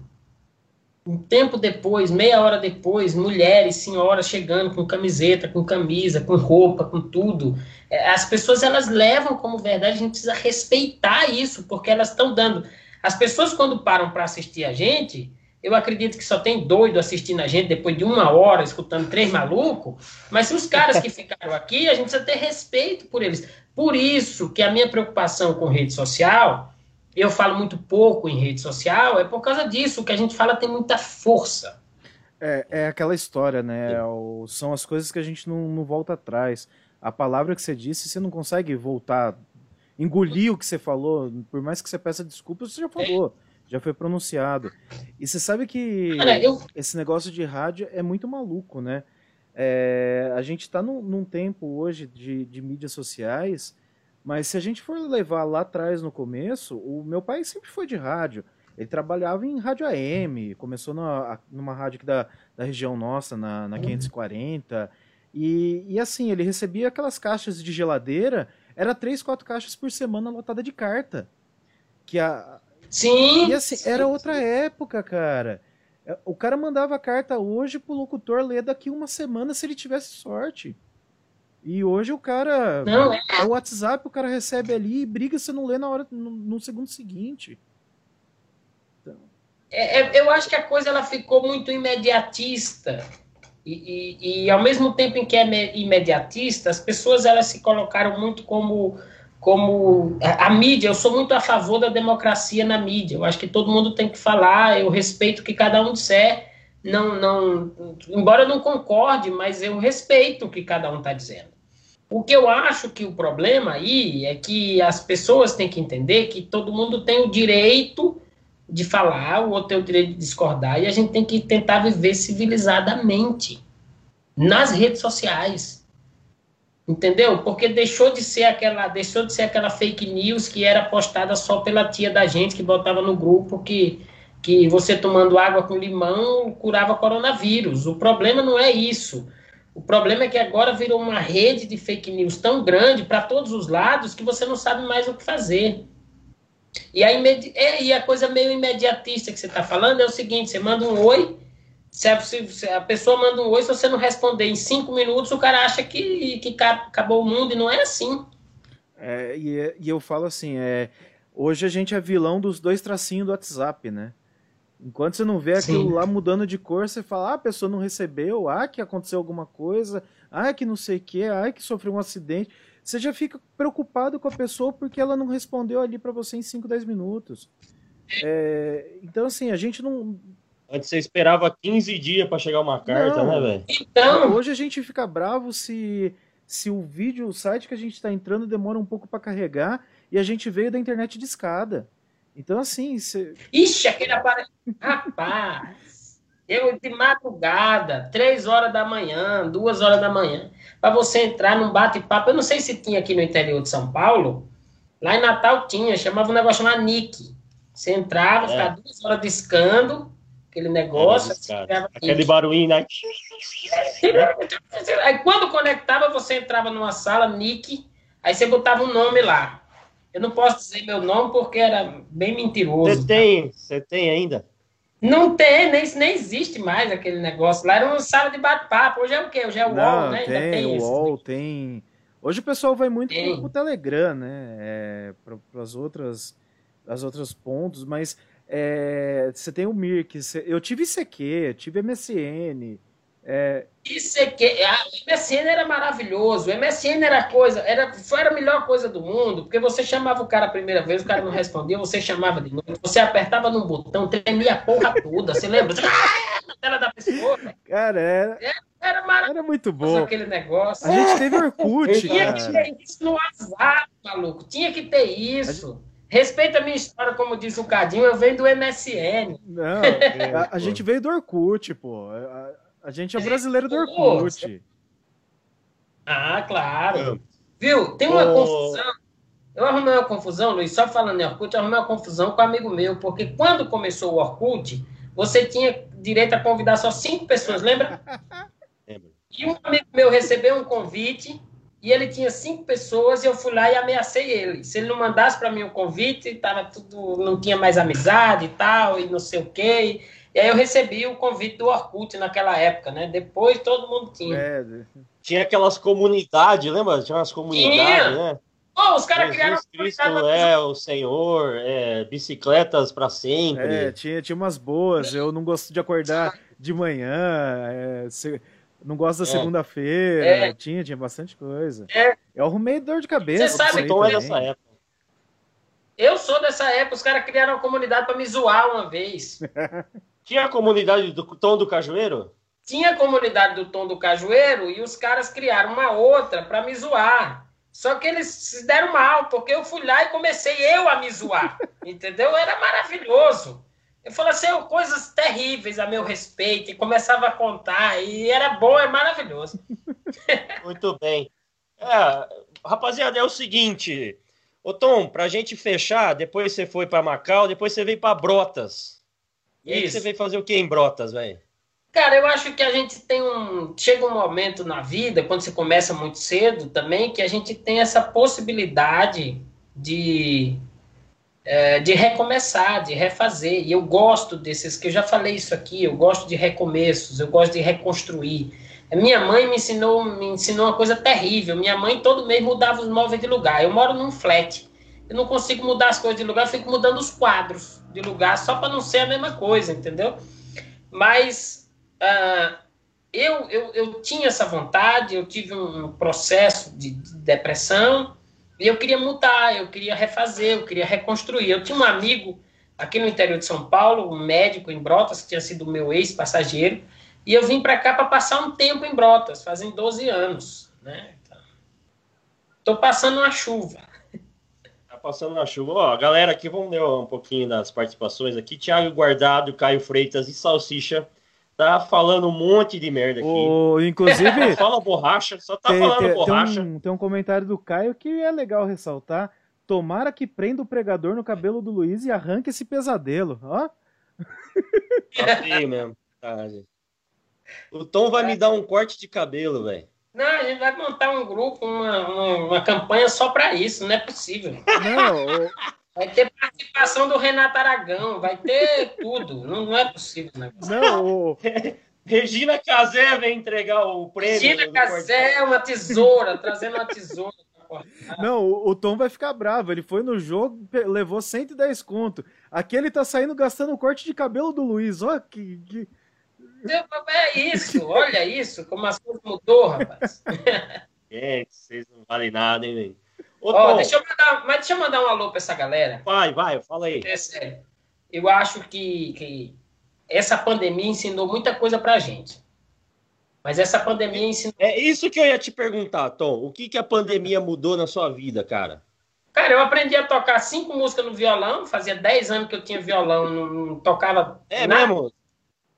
Um tempo depois, meia hora depois, mulheres, senhoras chegando com camiseta, com camisa, com roupa, com tudo. É, as pessoas elas levam como verdade, a gente precisa respeitar isso, porque elas estão dando as pessoas, quando param para assistir a gente, eu acredito que só tem doido assistindo a gente depois de uma hora, escutando três malucos, mas se os caras que ficaram aqui, a gente precisa ter respeito por eles. Por isso que a minha preocupação com rede social, eu falo muito pouco em rede social, é por causa disso. O que a gente fala tem muita força. É, é aquela história, né? É o, são as coisas que a gente não, não volta atrás. A palavra que você disse, você não consegue voltar engolir o que você falou, por mais que você peça desculpas, você já falou, já foi pronunciado. E você sabe que esse negócio de rádio é muito maluco, né? É, a gente está num, num, tempo hoje de, de mídias sociais, mas se a gente for levar lá atrás no começo, o meu pai sempre foi de rádio. Ele trabalhava em rádio AM, começou na, numa rádio aqui da, da região nossa, na, na 540. E, e assim, ele recebia aquelas caixas de geladeira era três, quatro caixas por semana lotada de carta. Que a... Sim! E assim, era outra época, cara. É, o cara mandava a carta hoje pro locutor ler daqui uma semana se ele tivesse sorte. E hoje o cara. Não, é. o WhatsApp, o cara recebe ali e briga se não lê na hora, no, no segundo seguinte. Então... É, é, eu acho que a coisa ela ficou muito imediatista. E, e, e, ao mesmo tempo em que é imediatista, as pessoas elas se colocaram muito como como a, a, mídia, eu sou muito a favor da democracia na mídia. Eu acho que todo mundo tem que falar, eu respeito o que cada um disser, não não embora eu não concorde, mas eu respeito o que cada um está dizendo. O que eu acho que o problema aí é que as pessoas têm que entender que todo mundo tem o direito de falar, o outro tem o direito de discordar, e a gente tem que tentar viver civilizadamente nas redes sociais. Entendeu? Porque deixou de ser aquela, deixou de ser aquela fake news que era postada só pela tia da gente que botava no grupo que que você tomando água com limão curava coronavírus. O problema não é isso. O problema é que agora virou uma rede de fake news tão grande para todos os lados que você não sabe mais o que fazer. E a, imedi é, e a coisa meio imediatista que você está falando é o seguinte: você manda um oi, se a, se a, pessoa manda um oi, se você não responder em cinco minutos, o cara acha que, que acabou o mundo, e não é assim. É, e, e eu falo assim: é, hoje a gente é vilão dos dois tracinhos do WhatsApp, né? Enquanto você não vê aquilo Sim. lá mudando de cor, você fala, ah, a pessoa não recebeu, ah, que aconteceu alguma coisa, ah, que não sei o que, ah, que sofreu um acidente você já fica preocupado com a pessoa porque ela não respondeu ali para você em 5, 10 minutos. É, então, assim, a gente não. Antes você esperava 15 dias para chegar uma carta, não. né, velho? Então. Hoje a gente fica bravo se, se o vídeo, o site que a gente está entrando demora um pouco para carregar e a gente veio da internet de escada. Então, assim. Você... Ixi, aquele aparelho. Rapaz! Eu de madrugada, três horas da manhã, duas horas da manhã, para você entrar num bate-papo. Eu não sei se tinha aqui no interior de São Paulo. Lá em Natal tinha, chamava um negócio chamado Nick. Você entrava, é. ficava duas horas discando, aquele negócio. É, aquele barulhinho, né? Aí quando conectava, você entrava numa sala, Nick, aí você botava um nome lá. Eu não posso dizer meu nome porque era bem mentiroso. Você tem, você tem ainda? Não tem, nem, nem existe mais aquele negócio. Lá era uma sala de bate-papo. Hoje é o quê? Hoje é o Não, UOL, né? Tem, Ainda tem o UOL, tem Hoje o pessoal vai muito pro, pro Telegram, né? É, para as outras, as outros pontos, mas é, você tem o Mirk, eu tive ICQ, tive MSN. É... ICQ, a, o MSN era maravilhoso, o MSN era coisa, era, foi a melhor coisa do mundo, porque você chamava o cara a primeira vez, o cara não respondia, você chamava de novo, você apertava num botão, tremia a porra toda, você lembra? na tela da pessoa. Cara, era... era era, maravilhoso. Era muito bom. Aquele negócio. A gente teve Orkut, Tinha que ter isso no WhatsApp, maluco. Tinha que ter isso. Gente... Respeita a minha história, como diz o Cadinho, eu venho do MSN. Não, é, a, a gente veio do Orkut, pô. A, a gente é brasileiro do Orkut. Ah, claro. Viu? Tem uma oh. confusão. Eu arrumei uma confusão, Luiz, só falando em Orkut, eu arrumei uma confusão com um amigo meu, porque quando começou o Orkut, você tinha direito a convidar só cinco pessoas, lembra? E um amigo meu recebeu um convite e ele tinha cinco pessoas e eu fui lá e ameacei ele. Se ele não mandasse para mim o convite, tava tudo, não tinha mais amizade e tal, e não sei o quê. E aí eu recebi o convite do Orkut naquela época, né? Depois todo mundo tinha. É, tinha aquelas comunidades, lembra? Tinha umas comunidades, tinha. né? Oh, os caras criaram Cristo é o Senhor, é, bicicletas para sempre. É, tinha, tinha umas boas. Eu não gosto de acordar de manhã. É, se, não gosto da é. segunda-feira. É. Tinha, tinha bastante coisa. É. Eu arrumei dor de cabeça. Você sabe como é dessa época. Eu sou dessa época, os caras criaram uma comunidade para me zoar uma vez. Tinha a comunidade do Tom do Cajueiro? Tinha a comunidade do Tom do Cajueiro e os caras criaram uma outra para me zoar. Só que eles se deram mal, porque eu fui lá e comecei eu a me zoar. entendeu? Era maravilhoso. Eu falei assim, coisas terríveis a meu respeito, e começava a contar, e era bom, é maravilhoso. Muito bem. É, rapaziada, é o seguinte, ô Tom, pra gente fechar, depois você foi para Macau, depois você veio para Brotas. E aí você veio fazer o que em Brotas, velho? Cara, eu acho que a gente tem um. Chega um momento na vida, quando você começa muito cedo também, que a gente tem essa possibilidade de é, de recomeçar, de refazer. E eu gosto desses, que eu já falei isso aqui, eu gosto de recomeços, eu gosto de reconstruir. Minha mãe me ensinou, me ensinou uma coisa terrível. Minha mãe todo mês mudava os móveis de lugar. Eu moro num flat. Eu não consigo mudar as coisas de lugar, eu fico mudando os quadros de lugar só para não ser a mesma coisa, entendeu? Mas uh, eu, eu, eu tinha essa vontade, eu tive um processo de, de depressão, e eu queria mudar, eu queria refazer, eu queria reconstruir. Eu tinha um amigo aqui no interior de São Paulo, um médico em Brotas, que tinha sido meu ex-passageiro, e eu vim para cá para passar um tempo em Brotas, fazem 12 anos. Né? Estou passando uma chuva. Passando uma chuva. Ó, galera, aqui vamos ler um pouquinho das participações aqui. Tiago Guardado, Caio Freitas e Salsicha tá falando um monte de merda aqui. O, inclusive. fala borracha, só tá tem, falando tem, borracha. Tem um, tem um comentário do Caio que é legal ressaltar. Tomara que prenda o pregador no cabelo do Luiz e arranque esse pesadelo. Ó. Tá feio mesmo. Tá, o Tom vai me dar um corte de cabelo, velho. Não, a gente vai montar um grupo, uma, uma, uma campanha só para isso, não é possível. Não, Vai ter participação do Renato Aragão, vai ter tudo. Não, não é possível, né? Não, Regina Casé vem entregar o prêmio. Regina Casé, uma tesoura, trazendo uma tesoura. Não, o, Tom vai ficar bravo. Ele foi no jogo, levou 110 conto. Aqui ele tá saindo gastando o corte de cabelo do Luiz. Olha que, que... É isso, olha isso, como as coisas mudou, rapaz. É, vocês não valem nada, hein, velho? Ó, deixa eu mandar, mas deixa eu mandar um alô para essa galera. Vai, vai, fala aí. É sério. Eu acho que, que essa pandemia ensinou muita coisa pra gente. Mas essa pandemia ensinou. É isso que eu ia te perguntar, Tom. O que, que a pandemia mudou na sua vida, cara? Cara, eu aprendi a tocar cinco músicas no violão. Fazia dez anos que eu tinha violão, não, não tocava. É nada. mesmo?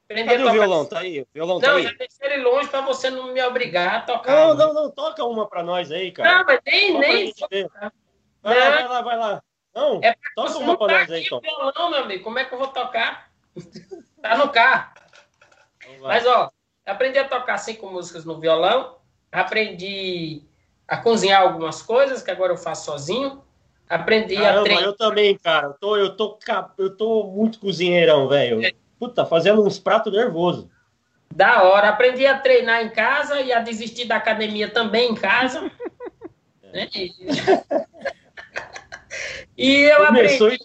Aprendi Cadê o violão? Tá aí? O violão tá não, aí. já deixei ele longe pra você não me obrigar a tocar. Não, não, não. Toca uma pra nós aí, cara. Não, mas nem. nem... Vai lá, vai lá, vai lá. Não, é toca uma pra nós aí, então. violão, meu amigo. Como é que eu vou tocar? tá no carro. Mas, ó, aprendi a tocar cinco músicas no violão. Aprendi a cozinhar algumas coisas, que agora eu faço sozinho. Aprendi Caramba, a treinar. Eu também, cara. Eu tô, eu tô, eu tô muito cozinheirão, velho. É. Puta, fazendo uns pratos nervosos. Da hora. Aprendi a treinar em casa e a desistir da academia também em casa. Né? e eu Começou aprendi.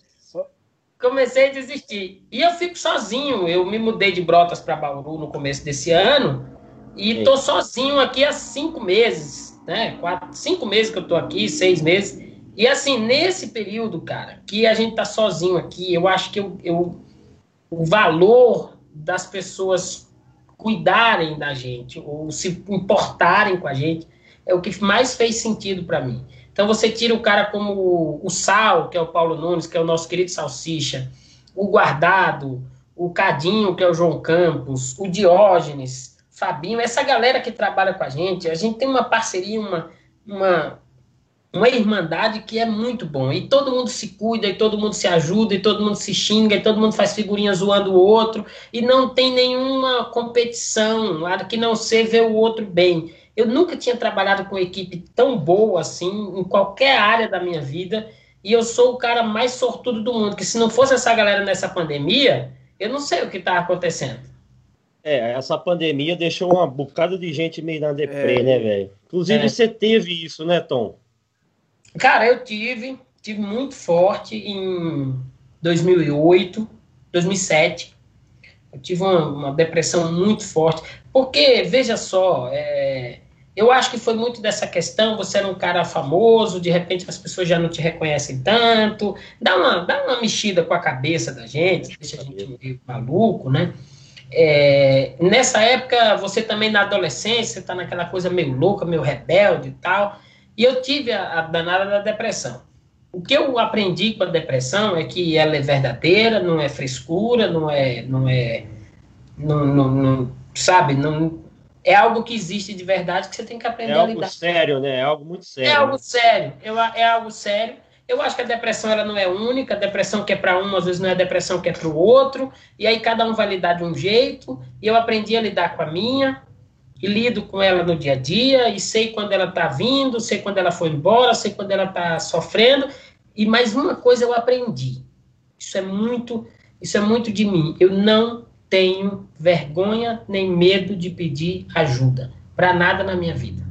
Comecei a desistir. E eu fico sozinho. Eu me mudei de Brotas para Bauru no começo desse ano. E tô sozinho aqui há cinco meses, né? Quatro, cinco meses que eu tô aqui, seis meses. E assim, nesse período, cara, que a gente tá sozinho aqui, eu acho que eu, eu o valor das pessoas cuidarem da gente ou se importarem com a gente é o que mais fez sentido para mim. Então você tira o cara como o Sal, que é o Paulo Nunes, que é o nosso querido Salsicha, o Guardado, o Cadinho, que é o João Campos, o Diógenes, Fabinho, essa galera que trabalha com a gente, a gente tem uma parceria, uma, uma, uma irmandade que é muito bom. E todo mundo se cuida, e todo mundo se ajuda, e todo mundo se xinga, e todo mundo faz figurinha zoando o outro, e não tem nenhuma competição, nada que não ser ver o outro bem. Eu nunca tinha trabalhado com equipe tão boa assim, em qualquer área da minha vida, e eu sou o cara mais sortudo do mundo, que se não fosse essa galera nessa pandemia, eu não sei o que está acontecendo. É, essa pandemia deixou uma bocada de gente meio na deprê, é. né, velho? Inclusive, é. você teve isso, né, Tom? Cara, eu tive, tive muito forte em 2008, 2007. Eu tive uma, uma depressão muito forte. Porque, veja só, é, eu acho que foi muito dessa questão, você era um cara famoso, de repente as pessoas já não te reconhecem tanto, dá uma, dá uma mexida com a cabeça da gente, deixa a gente meio maluco, né? É, nessa época, você também na adolescência, está naquela coisa meio louca, meio rebelde e tal. E eu tive a, a, danada da depressão. O que eu aprendi com a depressão é que ela é verdadeira, não é frescura, não é. Não é não, não, não sabe? Não, é algo que existe de verdade que você tem que aprender é a lidar. É algo sério, né? É algo muito sério. É algo né? sério. Eu, é algo sério. Eu acho que a depressão ela não é única, a depressão que é para um, às vezes não é a depressão que é para o outro, e aí cada um vai lidar de um jeito, e eu aprendi a lidar com a minha, e lido com ela no dia a dia, e sei quando ela está vindo, sei quando ela foi embora, sei quando ela está sofrendo, e mais uma coisa eu aprendi, isso é muito, isso é muito de mim, eu não tenho vergonha nem medo de pedir ajuda, para nada na minha vida.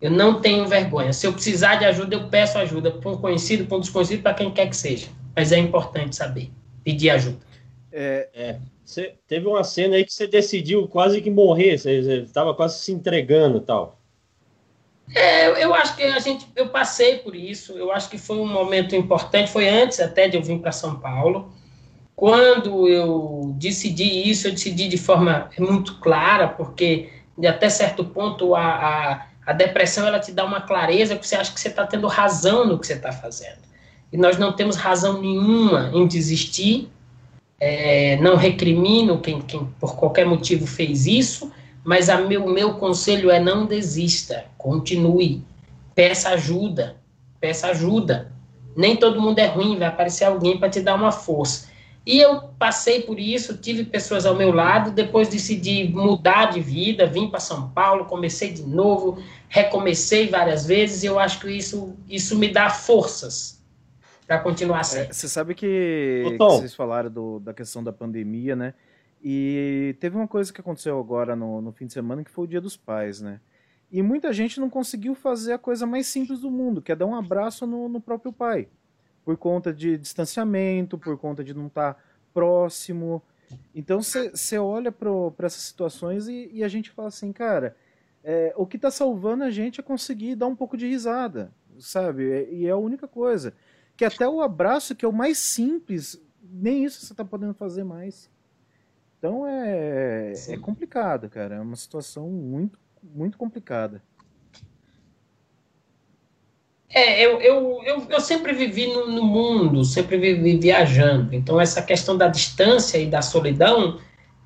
Eu não tenho vergonha. Se eu precisar de ajuda, eu peço ajuda para um conhecido, para um desconhecido, para quem quer que seja. Mas é importante saber, pedir ajuda. É, é. Teve uma cena aí que você decidiu quase que morrer, você estava quase se entregando tal. É, eu acho que a gente, eu passei por isso. Eu acho que foi um momento importante. Foi antes até de eu vir para São Paulo. Quando eu decidi isso, eu decidi de forma muito clara, porque até certo ponto a, a a depressão ela te dá uma clareza que você acha que você está tendo razão no que você está fazendo. E nós não temos razão nenhuma em desistir. É, não recrimino quem, quem por qualquer motivo fez isso, mas o meu, meu conselho é não desista, continue, peça ajuda, peça ajuda. Nem todo mundo é ruim, vai aparecer alguém para te dar uma força. E eu passei por isso, tive pessoas ao meu lado, depois decidi mudar de vida, vim para São Paulo, comecei de novo, recomecei várias vezes, e eu acho que isso, isso me dá forças para continuar assim. É, você sabe que, que, vocês falaram do, da questão da pandemia, né? E teve uma coisa que aconteceu agora no, no fim de semana, que foi o Dia dos Pais, né? E muita gente não conseguiu fazer a coisa mais simples do mundo, que é dar um abraço no, no próprio pai por conta de distanciamento, por conta de não estar tá próximo. Então você olha para essas situações e, e, a gente fala assim, cara, é, o que está salvando a gente é conseguir dar um pouco de risada, sabe? E é a única coisa. Que até o abraço, que é o mais simples, nem isso você está podendo fazer mais. Então é, é complicado, cara. É uma situação muito, muito complicada. É, eu, eu, eu, eu sempre vivi no, no, mundo, sempre vivi viajando. Então, essa questão da distância e da solidão,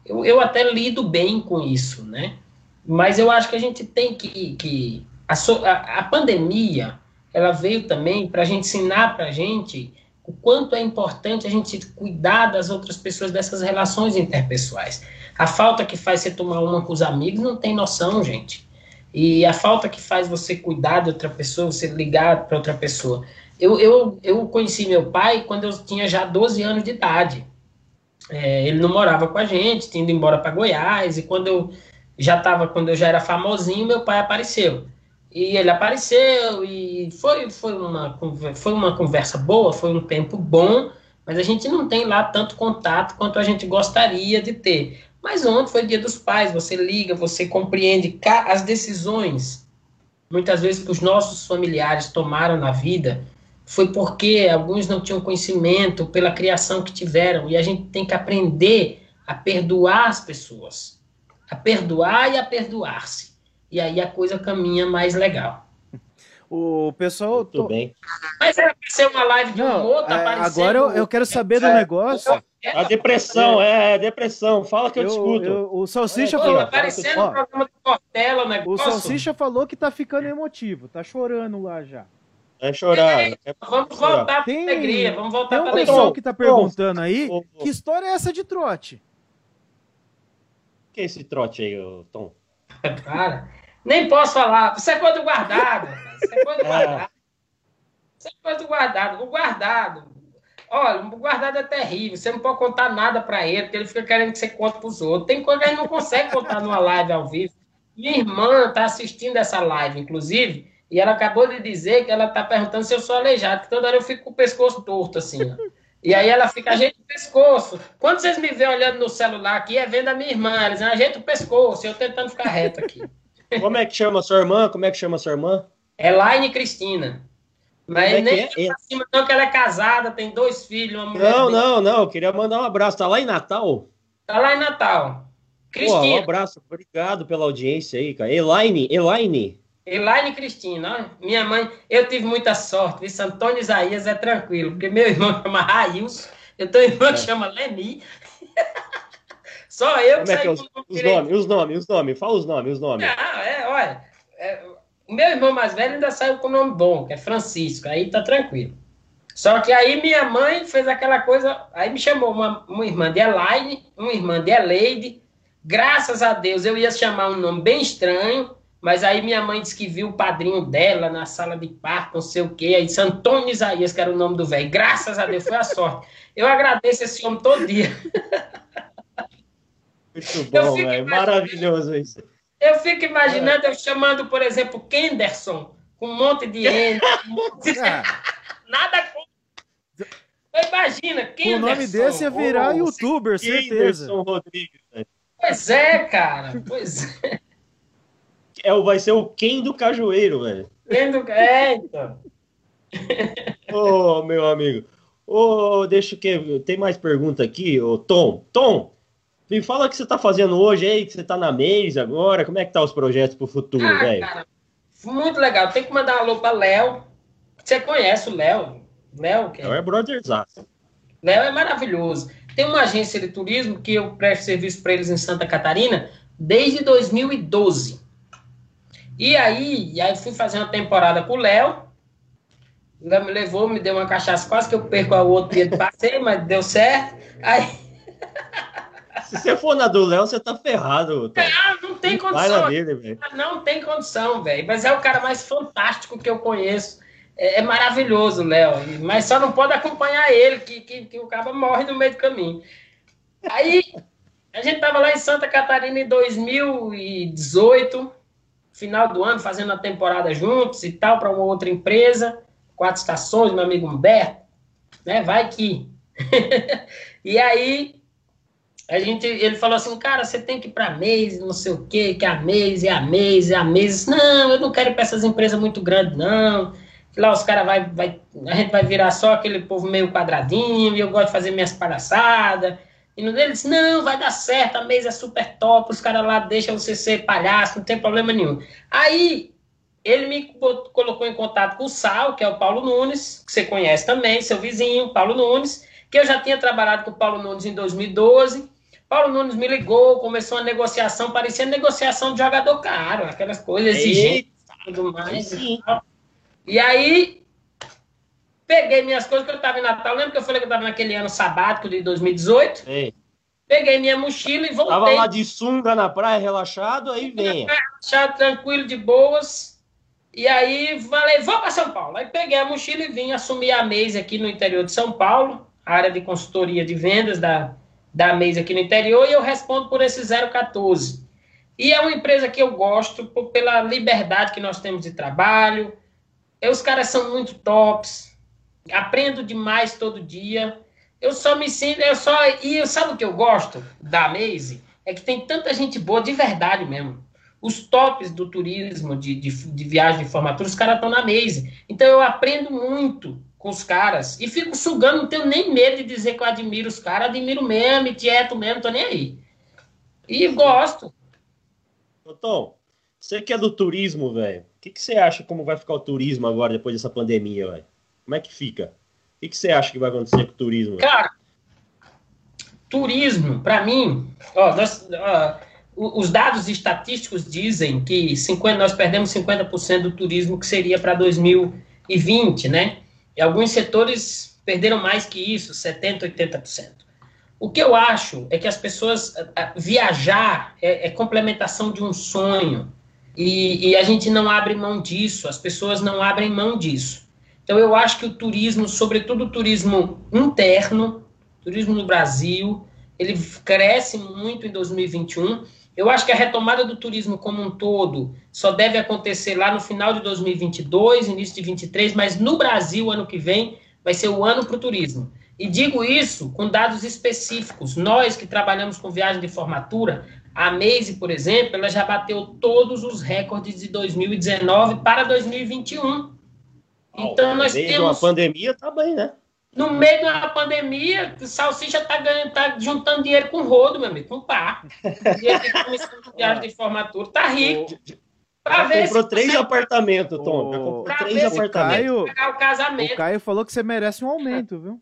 eu, eu até lido bem com isso, né? Mas eu acho que a gente tem que. que a, a, a pandemia, ela veio também para a gente ensinar para a gente o quanto é importante a gente cuidar das outras pessoas, dessas relações interpessoais. A falta que faz você tomar uma com os amigos não tem noção, gente. E a falta que faz você cuidar de outra pessoa, você ligar para outra pessoa. Eu, eu, eu conheci meu pai quando eu tinha já 12 anos de idade. É, ele não morava com a gente, tinha ido embora para Goiás, e quando eu já estava, quando eu já era famosinho, meu pai apareceu. E ele apareceu e foi, foi, uma, foi uma conversa boa, foi um tempo bom, mas a gente não tem lá tanto contato quanto a gente gostaria de ter. Mas ontem foi dia dos pais, você liga, você compreende as decisões, muitas vezes que os nossos familiares tomaram na vida, foi porque alguns não tinham conhecimento pela criação que tiveram, e a gente tem que aprender a perdoar as pessoas, a perdoar e a perdoar-se. E aí a coisa caminha mais legal. O pessoal. Muito tô... bem. Mas era pra ser uma live de humor, tá é, Agora eu, eu quero saber do negócio. A depressão, é, é depressão. Fala que eu, eu escuto. Eu, o Salsicha falou. Tá parecendo o programa do Cortella, né? O Salsicha falou que tá ficando emotivo, tá chorando lá já. É chorar. É, vamos voltar tem, pra alegria, vamos voltar tem pra um alegria. pessoal que tá perguntando aí, que história é essa de trote? Que é esse trote aí, Tom? Cara, nem posso falar. Você é coisa do guardado. Você é coisa do é. guardado. É coisa do guardado. O guardado Olha, o guardado é terrível. Você não pode contar nada para ele, porque ele fica querendo que você conte para os outros. Tem coisa que a gente não consegue contar numa live ao vivo. Minha irmã está assistindo essa live, inclusive, e ela acabou de dizer que ela está perguntando se eu sou aleijado, que toda hora eu fico com o pescoço torto, assim. Ó. E aí ela fica, ajeita o pescoço. Quando vocês me vêem olhando no celular aqui, é vendo a minha irmã. Ela diz, ajeita o pescoço, eu tentando ficar reto aqui. Como é que chama sua irmã? Como é que chama sua irmã? Elaine Cristina. Mas é nem é? pra cima, não, que ela é casada, tem dois filhos, uma mulher. Não, não, não. Eu queria mandar um abraço. Tá lá em Natal? Tá lá em Natal. Cristina. Pô, um abraço, obrigado pela audiência aí, cara. Elaine, Elaine. Elaine Cristina, minha mãe, eu tive muita sorte, viu? Antônio Isaías é tranquilo, porque meu irmão chama Rails, eu tenho irmã é. que chama Leni. Só eu Como que é que é os, os nomes, os nomes, os nomes, fala os nomes, os nomes. Não, é, olha, é, o meu irmão mais velho ainda saiu com o nome bom, que é Francisco, aí tá tranquilo. Só que aí minha mãe fez aquela coisa, aí me chamou uma, uma irmã de Elaine, uma irmã de Eleide. Graças a Deus eu ia chamar um nome bem estranho, mas aí minha mãe disse que viu o padrinho dela na sala de parto, não sei o quê, aí Antônio Isaías, que era o nome do velho. Graças a Deus, foi a sorte. Eu agradeço esse homem todo dia. Muito bom, velho. Maravilhoso isso. Eu fico imaginando eu chamando, por exemplo, Kenderson, com um monte de N. Monte de... Ah. Nada com. Imagina, Kenderson. O nome desse ia virar oh, youtuber, certeza. Kenderson Rodrigues. Pois é, cara. Pois é. é. Vai ser o Ken do Cajueiro, velho. Ken do. É, então. Ô, oh, meu amigo. Ô, oh, deixa que. Tem mais pergunta aqui, ô Tom. Tom, me fala o que você está fazendo hoje aí, que você está na mês agora, como é que tá os projetos para o futuro, ah, velho? Muito legal. Tem que mandar um alô para Léo. Você conhece o Léo? Léo, que é... Léo é brotherzaço. Léo é maravilhoso. Tem uma agência de turismo que eu presto serviço para eles em Santa Catarina desde 2012. E aí, e aí fui fazer uma temporada com o Léo. Léo me levou, me deu uma cachaça, quase que eu perco a outro dia de passeio, mas deu certo. Aí se você for na do Léo, você tá ferrado. Tá? É, não tem condição. Dele, não tem condição, velho. Mas é o cara mais fantástico que eu conheço. É, é maravilhoso, Léo. Mas só não pode acompanhar ele, que, que, que o cara morre no meio do caminho. Aí, a gente tava lá em Santa Catarina em 2018, final do ano, fazendo a temporada juntos e tal, para uma outra empresa. Quatro estações, meu amigo Humberto. Né? Vai que. e aí a gente, ele falou assim, cara, você tem que ir para mês, não sei o quê, que é a mês, é a mês, é a mês. Não, eu não quero ir para essas empresas muito grandes, não. Lá os caras vai, vai, a gente vai virar só aquele povo meio quadradinho, e eu gosto de fazer minhas palhaçadas. E no dele disse, não, vai dar certo, a mesa é super top, os caras lá deixam você ser palhaço, não tem problema nenhum. Aí, ele me colocou em contato com o Sal, que é o Paulo Nunes, que você conhece também, seu vizinho, Paulo Nunes, que eu já tinha trabalhado com o Paulo Nunes em 2012, Paulo Nunes me ligou, começou uma negociação, parecia negociação de jogador caro, aquelas coisas exigentes e tudo mais. Sim. E, aí, peguei minhas coisas, que eu estava em Natal, lembra que eu falei que eu estava naquele ano sabático de 2018? Ei. Peguei minha mochila e voltei. Tava lá de sunga na praia, relaxado, aí vem. Relaxado, tranquilo, de boas. E aí falei, vou para São Paulo. Aí peguei a mochila e vim assumir a mesa aqui no interior de São Paulo, área de consultoria de vendas da da mesa aqui no interior e eu respondo por esse 014. E é uma empresa que eu gosto por, pela liberdade que nós temos de trabalho. E os caras são muito tops. Aprendo demais todo dia. Eu só me sinto, eu só. E sabe o que eu gosto da Maze? É que tem tanta gente boa de verdade mesmo. Os tops do turismo, de, de, de viagem de formatura, os caras estão na Maze. Então eu aprendo muito com os caras. E fico sugando, não tenho nem medo de dizer que eu admiro os caras, admiro mesmo, tieto mesmo, tô nem aí. E gosto. Tom, você que é do turismo, velho, o que, que você acha como vai ficar o turismo agora, depois dessa pandemia, velho? Como é que fica? O que, que você acha que vai acontecer com o turismo? Cara, turismo, para mim, ó, nós, ó, os dados estatísticos dizem que 50, nós perdemos 50% do turismo que seria para 2020, né? E alguns setores perderam mais que isso, 70%, 80%. O que eu acho é que as pessoas. Viajar é, é complementação de um sonho. E, e, a gente não abre mão disso, as pessoas não abrem mão disso. Então eu acho que o turismo, sobretudo o turismo interno, turismo no Brasil, ele cresce muito em 2021. Eu acho que a retomada do turismo como um todo só deve acontecer lá no final de 2022, início de 2023, mas no Brasil, ano que vem, vai ser o ano para o turismo. E digo isso com dados específicos. Nós que trabalhamos com viagem de formatura, a Maze, por exemplo, ela já bateu todos os recordes de 2019 para 2021. Então, nós temos. uma pandemia, tá bem, né? No meio de uma pandemia, o Salsicha tá, ganhando, tá juntando dinheiro com rodo, meu amigo, com pá. Dinheiro de comissão de viagem de formatura. Tá rico. Pra já comprou três consegue... apartamentos, Tom. O... Já comprou pra três apartamentos. Caio... O, casamento. o Caio falou que você merece um aumento, viu?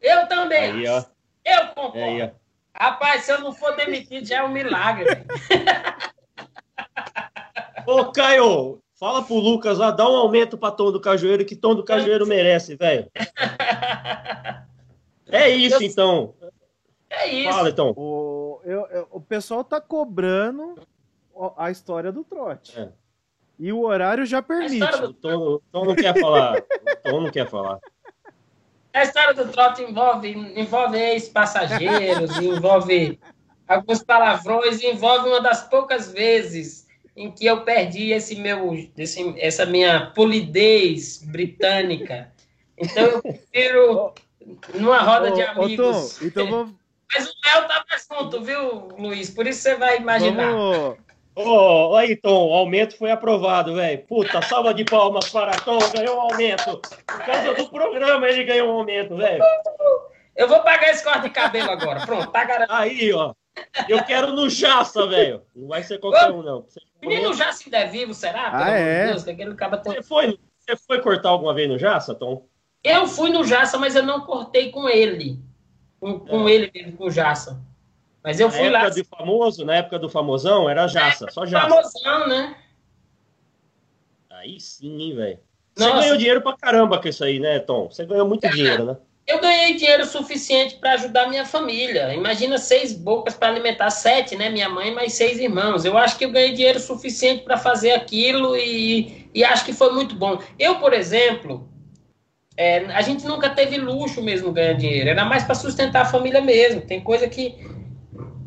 Eu também. Aí, ó. Eu concordo. Aí, ó. Rapaz, se eu não for demitido, já é um milagre. Ô, Caio, Fala pro Lucas lá, dá um aumento pra Tom do Cajueiro, que Tom do Cajueiro merece, velho. É isso, então. É isso. Fala, então. O, eu, eu, o pessoal tá cobrando a história do trote. É. E o horário já permite. O Tom, o Tom não quer falar. O Tom não quer falar. A história do trote envolve, envolve ex-passageiros, envolve alguns palavrões, envolve uma das poucas vezes em que eu perdi esse meu, esse, essa minha polidez britânica. Então eu prefiro numa roda ô, de amigos. Ô, Tom, então vamos... Mas o Léo tava junto, viu, Luiz? Por isso você vai imaginar. Ô, oh, aí, Tom, o aumento foi aprovado, velho. Puta, salva de palmas para Tom, ganhou um aumento. Por causa do programa ele ganhou um aumento, velho. Eu vou pagar esse corte de cabelo agora. Pronto, tá garantido. Aí, ó. Eu quero no Jaça, velho. Não vai ser qualquer um, não. Menino Jaça ainda é vivo, será? Ah, é? Deus, você, foi, você foi cortar alguma vez no Jaça, Tom? Eu fui no Jaça, mas eu não cortei com ele. Com, com é. ele mesmo, com o Jaça. Mas eu na fui lá. Na época do famoso, na época do famosão, era Jaça, só Jaça. Famosão, né? Aí sim, hein, velho. Você ganhou dinheiro pra caramba com isso aí, né, Tom? Você ganhou muito dinheiro, né? Eu ganhei dinheiro suficiente para ajudar minha família. Imagina seis bocas para alimentar sete, né? Minha mãe mais seis irmãos. Eu acho que eu ganhei dinheiro suficiente para fazer aquilo e, e acho que foi muito bom. Eu, por exemplo, é, a gente nunca teve luxo mesmo ganhar dinheiro. Era mais para sustentar a família mesmo. Tem coisa que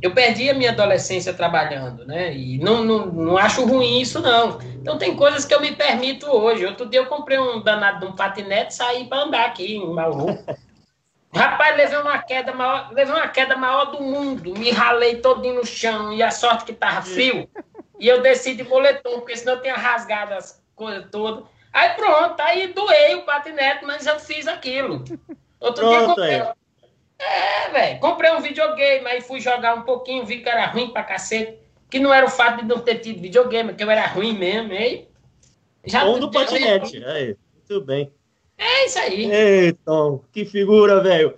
eu perdi a minha adolescência trabalhando, né? E não, não, não acho ruim isso, não. Então tem coisas que eu me permito hoje. Outro dia eu comprei um danado de um patinete e saí para andar aqui em Mauru. Rapaz, levei uma queda maior, levei uma queda maior do mundo, me ralei todinho no chão, e a sorte que tava frio, e eu desci de boletom, porque senão eu tinha rasgado as coisas todas. Aí pronto, aí doei o patinete, mas eu fiz aquilo. Outro pronto, dia comprei. É, é velho, comprei um videogame, aí fui jogar um pouquinho, vi que era ruim pra cacete. Que não era o fato de não ter tido videogame, que eu era ruim mesmo, aí. Já Ou do patinete, aí, tudo bem. É isso aí. Ei, Tom, que figura, velho.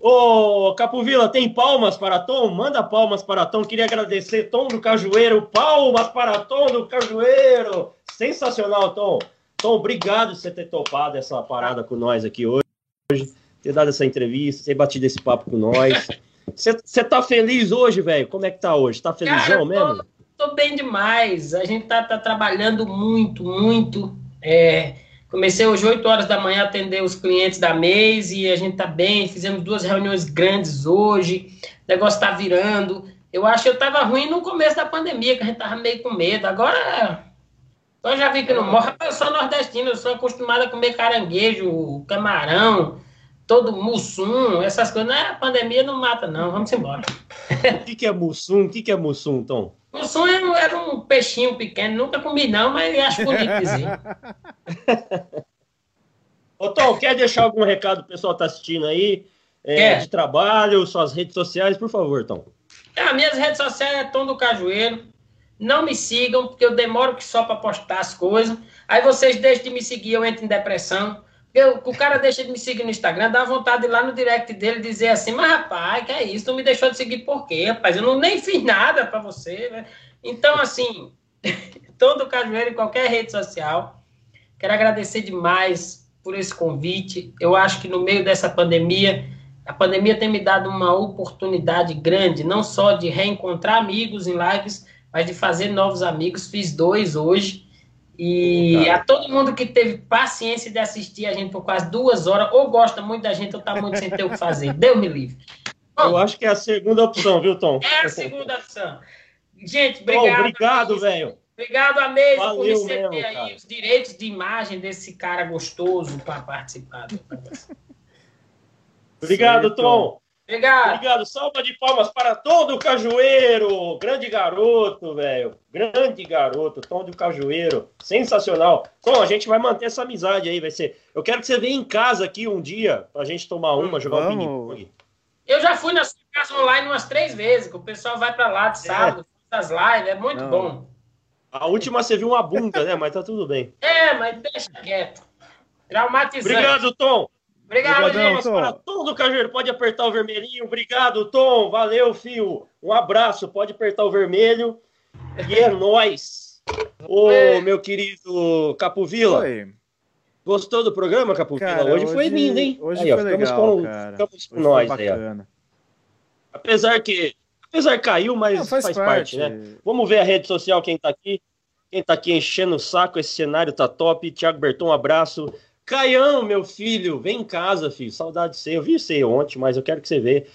Ô, Capovila, tem palmas para Tom? Manda palmas para Tom. Queria agradecer, Tom do Cajueiro. Palmas para Tom do Cajueiro. Sensacional, Tom. Tom, obrigado por você ter topado essa parada com nós aqui hoje. Ter dado essa entrevista, ter batido esse papo com nós. Você tá feliz hoje, velho? Como é que tá hoje? Tá felizão Cara, mesmo? Tô, tô, bem demais. A gente tá, tá trabalhando muito, muito. É, Comecei hoje 8 horas da manhã a atender os clientes da mês e a gente tá bem. Fizemos duas reuniões grandes hoje. O negócio tá virando. Eu acho que eu tava ruim no começo da pandemia, que a gente tava meio com medo. Agora, eu já vi que não morre. Eu sou nordestino, eu sou acostumado a comer caranguejo, camarão, todo mussum, essas coisas. Não, é, a pandemia não mata, não. Vamos embora. O que, que é mussum? O que, que é mussum, Tom? Mussum era, era um peixinho pequeno, nunca comi não, mas acho bonito dizer. Ô, Tom, quer deixar algum recado pro pessoal que tá assistindo aí? É, de trabalho, suas redes sociais, por favor, Tom. Ah, minhas redes sociais é Tom do Cajueiro. Não me sigam, porque eu demoro que só para postar as coisas. Aí vocês deixam de me seguir, eu entro em depressão. Eu, o cara deixa de me seguir no Instagram, dá vontade de ir lá no direct dele dizer assim, mas rapaz, que é isso? Tu me deixou de seguir por quê, rapaz? Eu não nem fiz nada para você, né? Então, assim, todo cajueiro em qualquer rede social. Quero agradecer demais por esse convite. Eu acho que no meio dessa pandemia, a pandemia tem me dado uma oportunidade grande, não só de reencontrar amigos em lives, mas de fazer novos amigos. Fiz dois hoje. E a todo mundo que teve paciência de assistir a gente por quase duas horas, ou gosta muito da gente, ou tá muito sem ter o que fazer. Deus me livre. Bom, Eu acho que é a segunda opção, viu, Tom? É a segunda opção. Gente, obrigado. obrigado, velho. Obrigado a mesmo por receber mesmo, aí cara. os direitos de imagem desse cara gostoso para participar. obrigado, Tom. Obrigado. Obrigado. Salva de palmas para todo o Cajueiro. Grande garoto, velho. Grande garoto. Tom do Cajueiro. Sensacional. Tom, a gente vai manter essa amizade aí. Vai ser. Eu quero que você venha em casa aqui um dia pra gente tomar uma, jogar um ping-pong. Eu já fui na sua casa online umas três vezes, que o pessoal vai pra lá de sábado, é. faz as lives, é muito Não. bom. A última você viu uma bunda, né? Mas tá tudo bem. É, mas deixa quieto. Traumatizante. Obrigado, Tom. Obrigado, Obrigadão, gente. Para todo Cajueiro, pode apertar o vermelhinho. Obrigado, Tom. Valeu, fio. Um abraço. Pode apertar o vermelho. E é nóis. Ô, meu querido Capovila. Oi. Gostou do programa, Capovila? Hoje, hoje, foi lindo, hein? Hoje aí, foi ó, ficamos legal, com, cara. Ficamos com nós aí, Apesar que apesar que caiu, mas Não, faz, faz parte. parte, né? Vamos ver a rede social, quem tá aqui. Quem tá aqui enchendo o saco, esse cenário tá top. Thiago Berton, um abraço. Caião, meu filho, vem em casa, filho. Saudade de você. Eu vi você ontem, mas eu quero que você vê.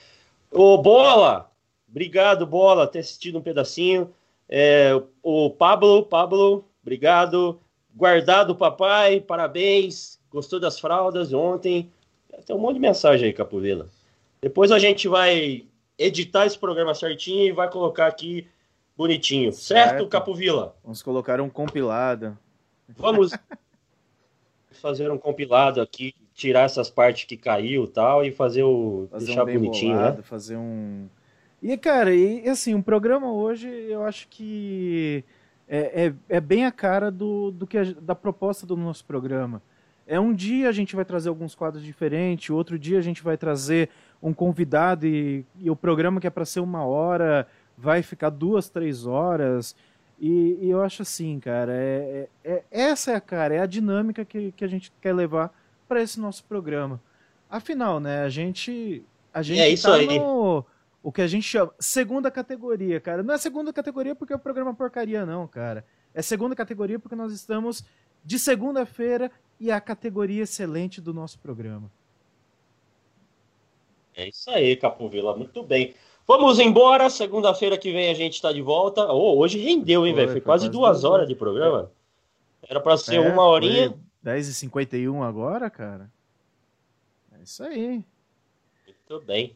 Ô, Bola! Obrigado, Bola, ter assistido um pedacinho. É, o Pablo, Pablo, obrigado. Guardado, papai, parabéns. Gostou das fraldas ontem? Tem um monte de mensagem aí, Capovila. Depois a gente vai editar esse programa certinho e vai colocar aqui bonitinho. Certo, certo Capovila? Vamos colocar um compilado. Vamos fazer um compilado aqui, tirar essas partes que caiu e tal, e fazer o. Fazer deixar um bonitinho, né? bolado, né? Fazer um. E, cara, e assim, um programa hoje, eu acho que é, é, é bem a cara do, do que a, da proposta do nosso programa. É um dia a gente vai trazer alguns quadros diferentes, outro dia a gente vai trazer um convidado e, e o programa que é para ser uma hora vai ficar duas, três horas. E, e, eu acho assim, cara, é, é, é, essa é a cara, é a dinâmica que, que a gente quer levar para esse nosso programa. Afinal, né, a gente a gente é tá no o que a gente chama segunda categoria, cara. Não é segunda categoria porque é o programa porcaria não, cara. É segunda categoria porque nós estamos de segunda-feira e é a categoria excelente do nosso programa. É isso aí, Capovila, muito bem. Vamos embora. Segunda-feira que vem a gente está de volta. Oh, hoje rendeu, hein, velho? Foi, quase, quase duas horas de programa. Era para ser é, uma horinha. 10h51 agora, cara. É isso aí. Muito bem.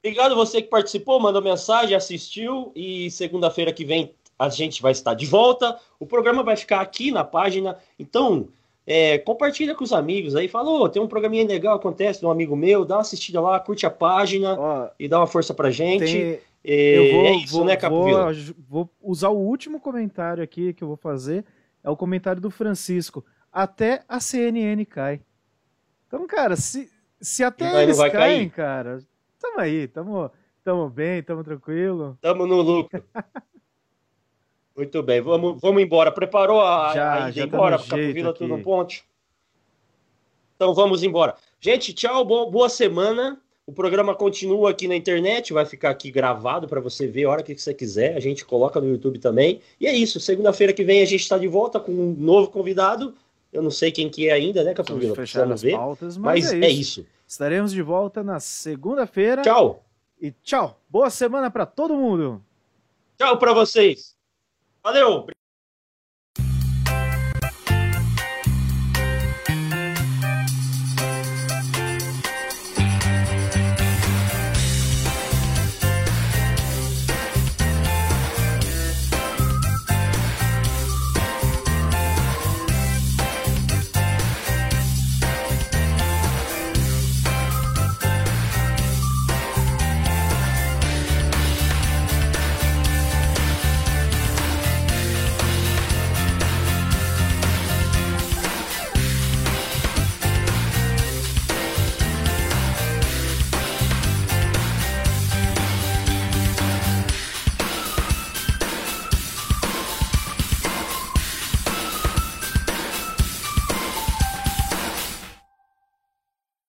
Obrigado você que participou, mandou mensagem, assistiu. E segunda-feira que vem a gente vai estar de volta. O programa vai ficar aqui na página. Então, é, compartilha com os amigos aí, fala, oh, tem um programinha legal, acontece de um amigo meu, dá uma assistida lá, curte a página Ó, e dá uma força pra gente. Tem... É, eu vou, é isso, vou, né? Vou, vou usar o último comentário aqui que eu vou fazer, é o comentário do Francisco. Até a CNN cai. Então, cara, se, se até vai, eles caem, cair. cara, tamo aí, tamo, tamo bem, tamo tranquilo. Tamo no lucro. Muito bem, vamos, vamos embora. Preparou a, já, a ida embora para Capovila, tudo no ponte? Então vamos embora. Gente, tchau, boa semana. O programa continua aqui na internet, vai ficar aqui gravado para você ver a hora que você quiser. A gente coloca no YouTube também. E é isso, segunda-feira que vem a gente está de volta com um novo convidado. Eu não sei quem que é ainda, né, Capovila? Precisamos ver. Pautas, mas, mas é, isso. é, isso. Estaremos de volta na segunda-feira. Tchau. E tchau. Boa semana para todo mundo. Tchau para vocês. Valeu.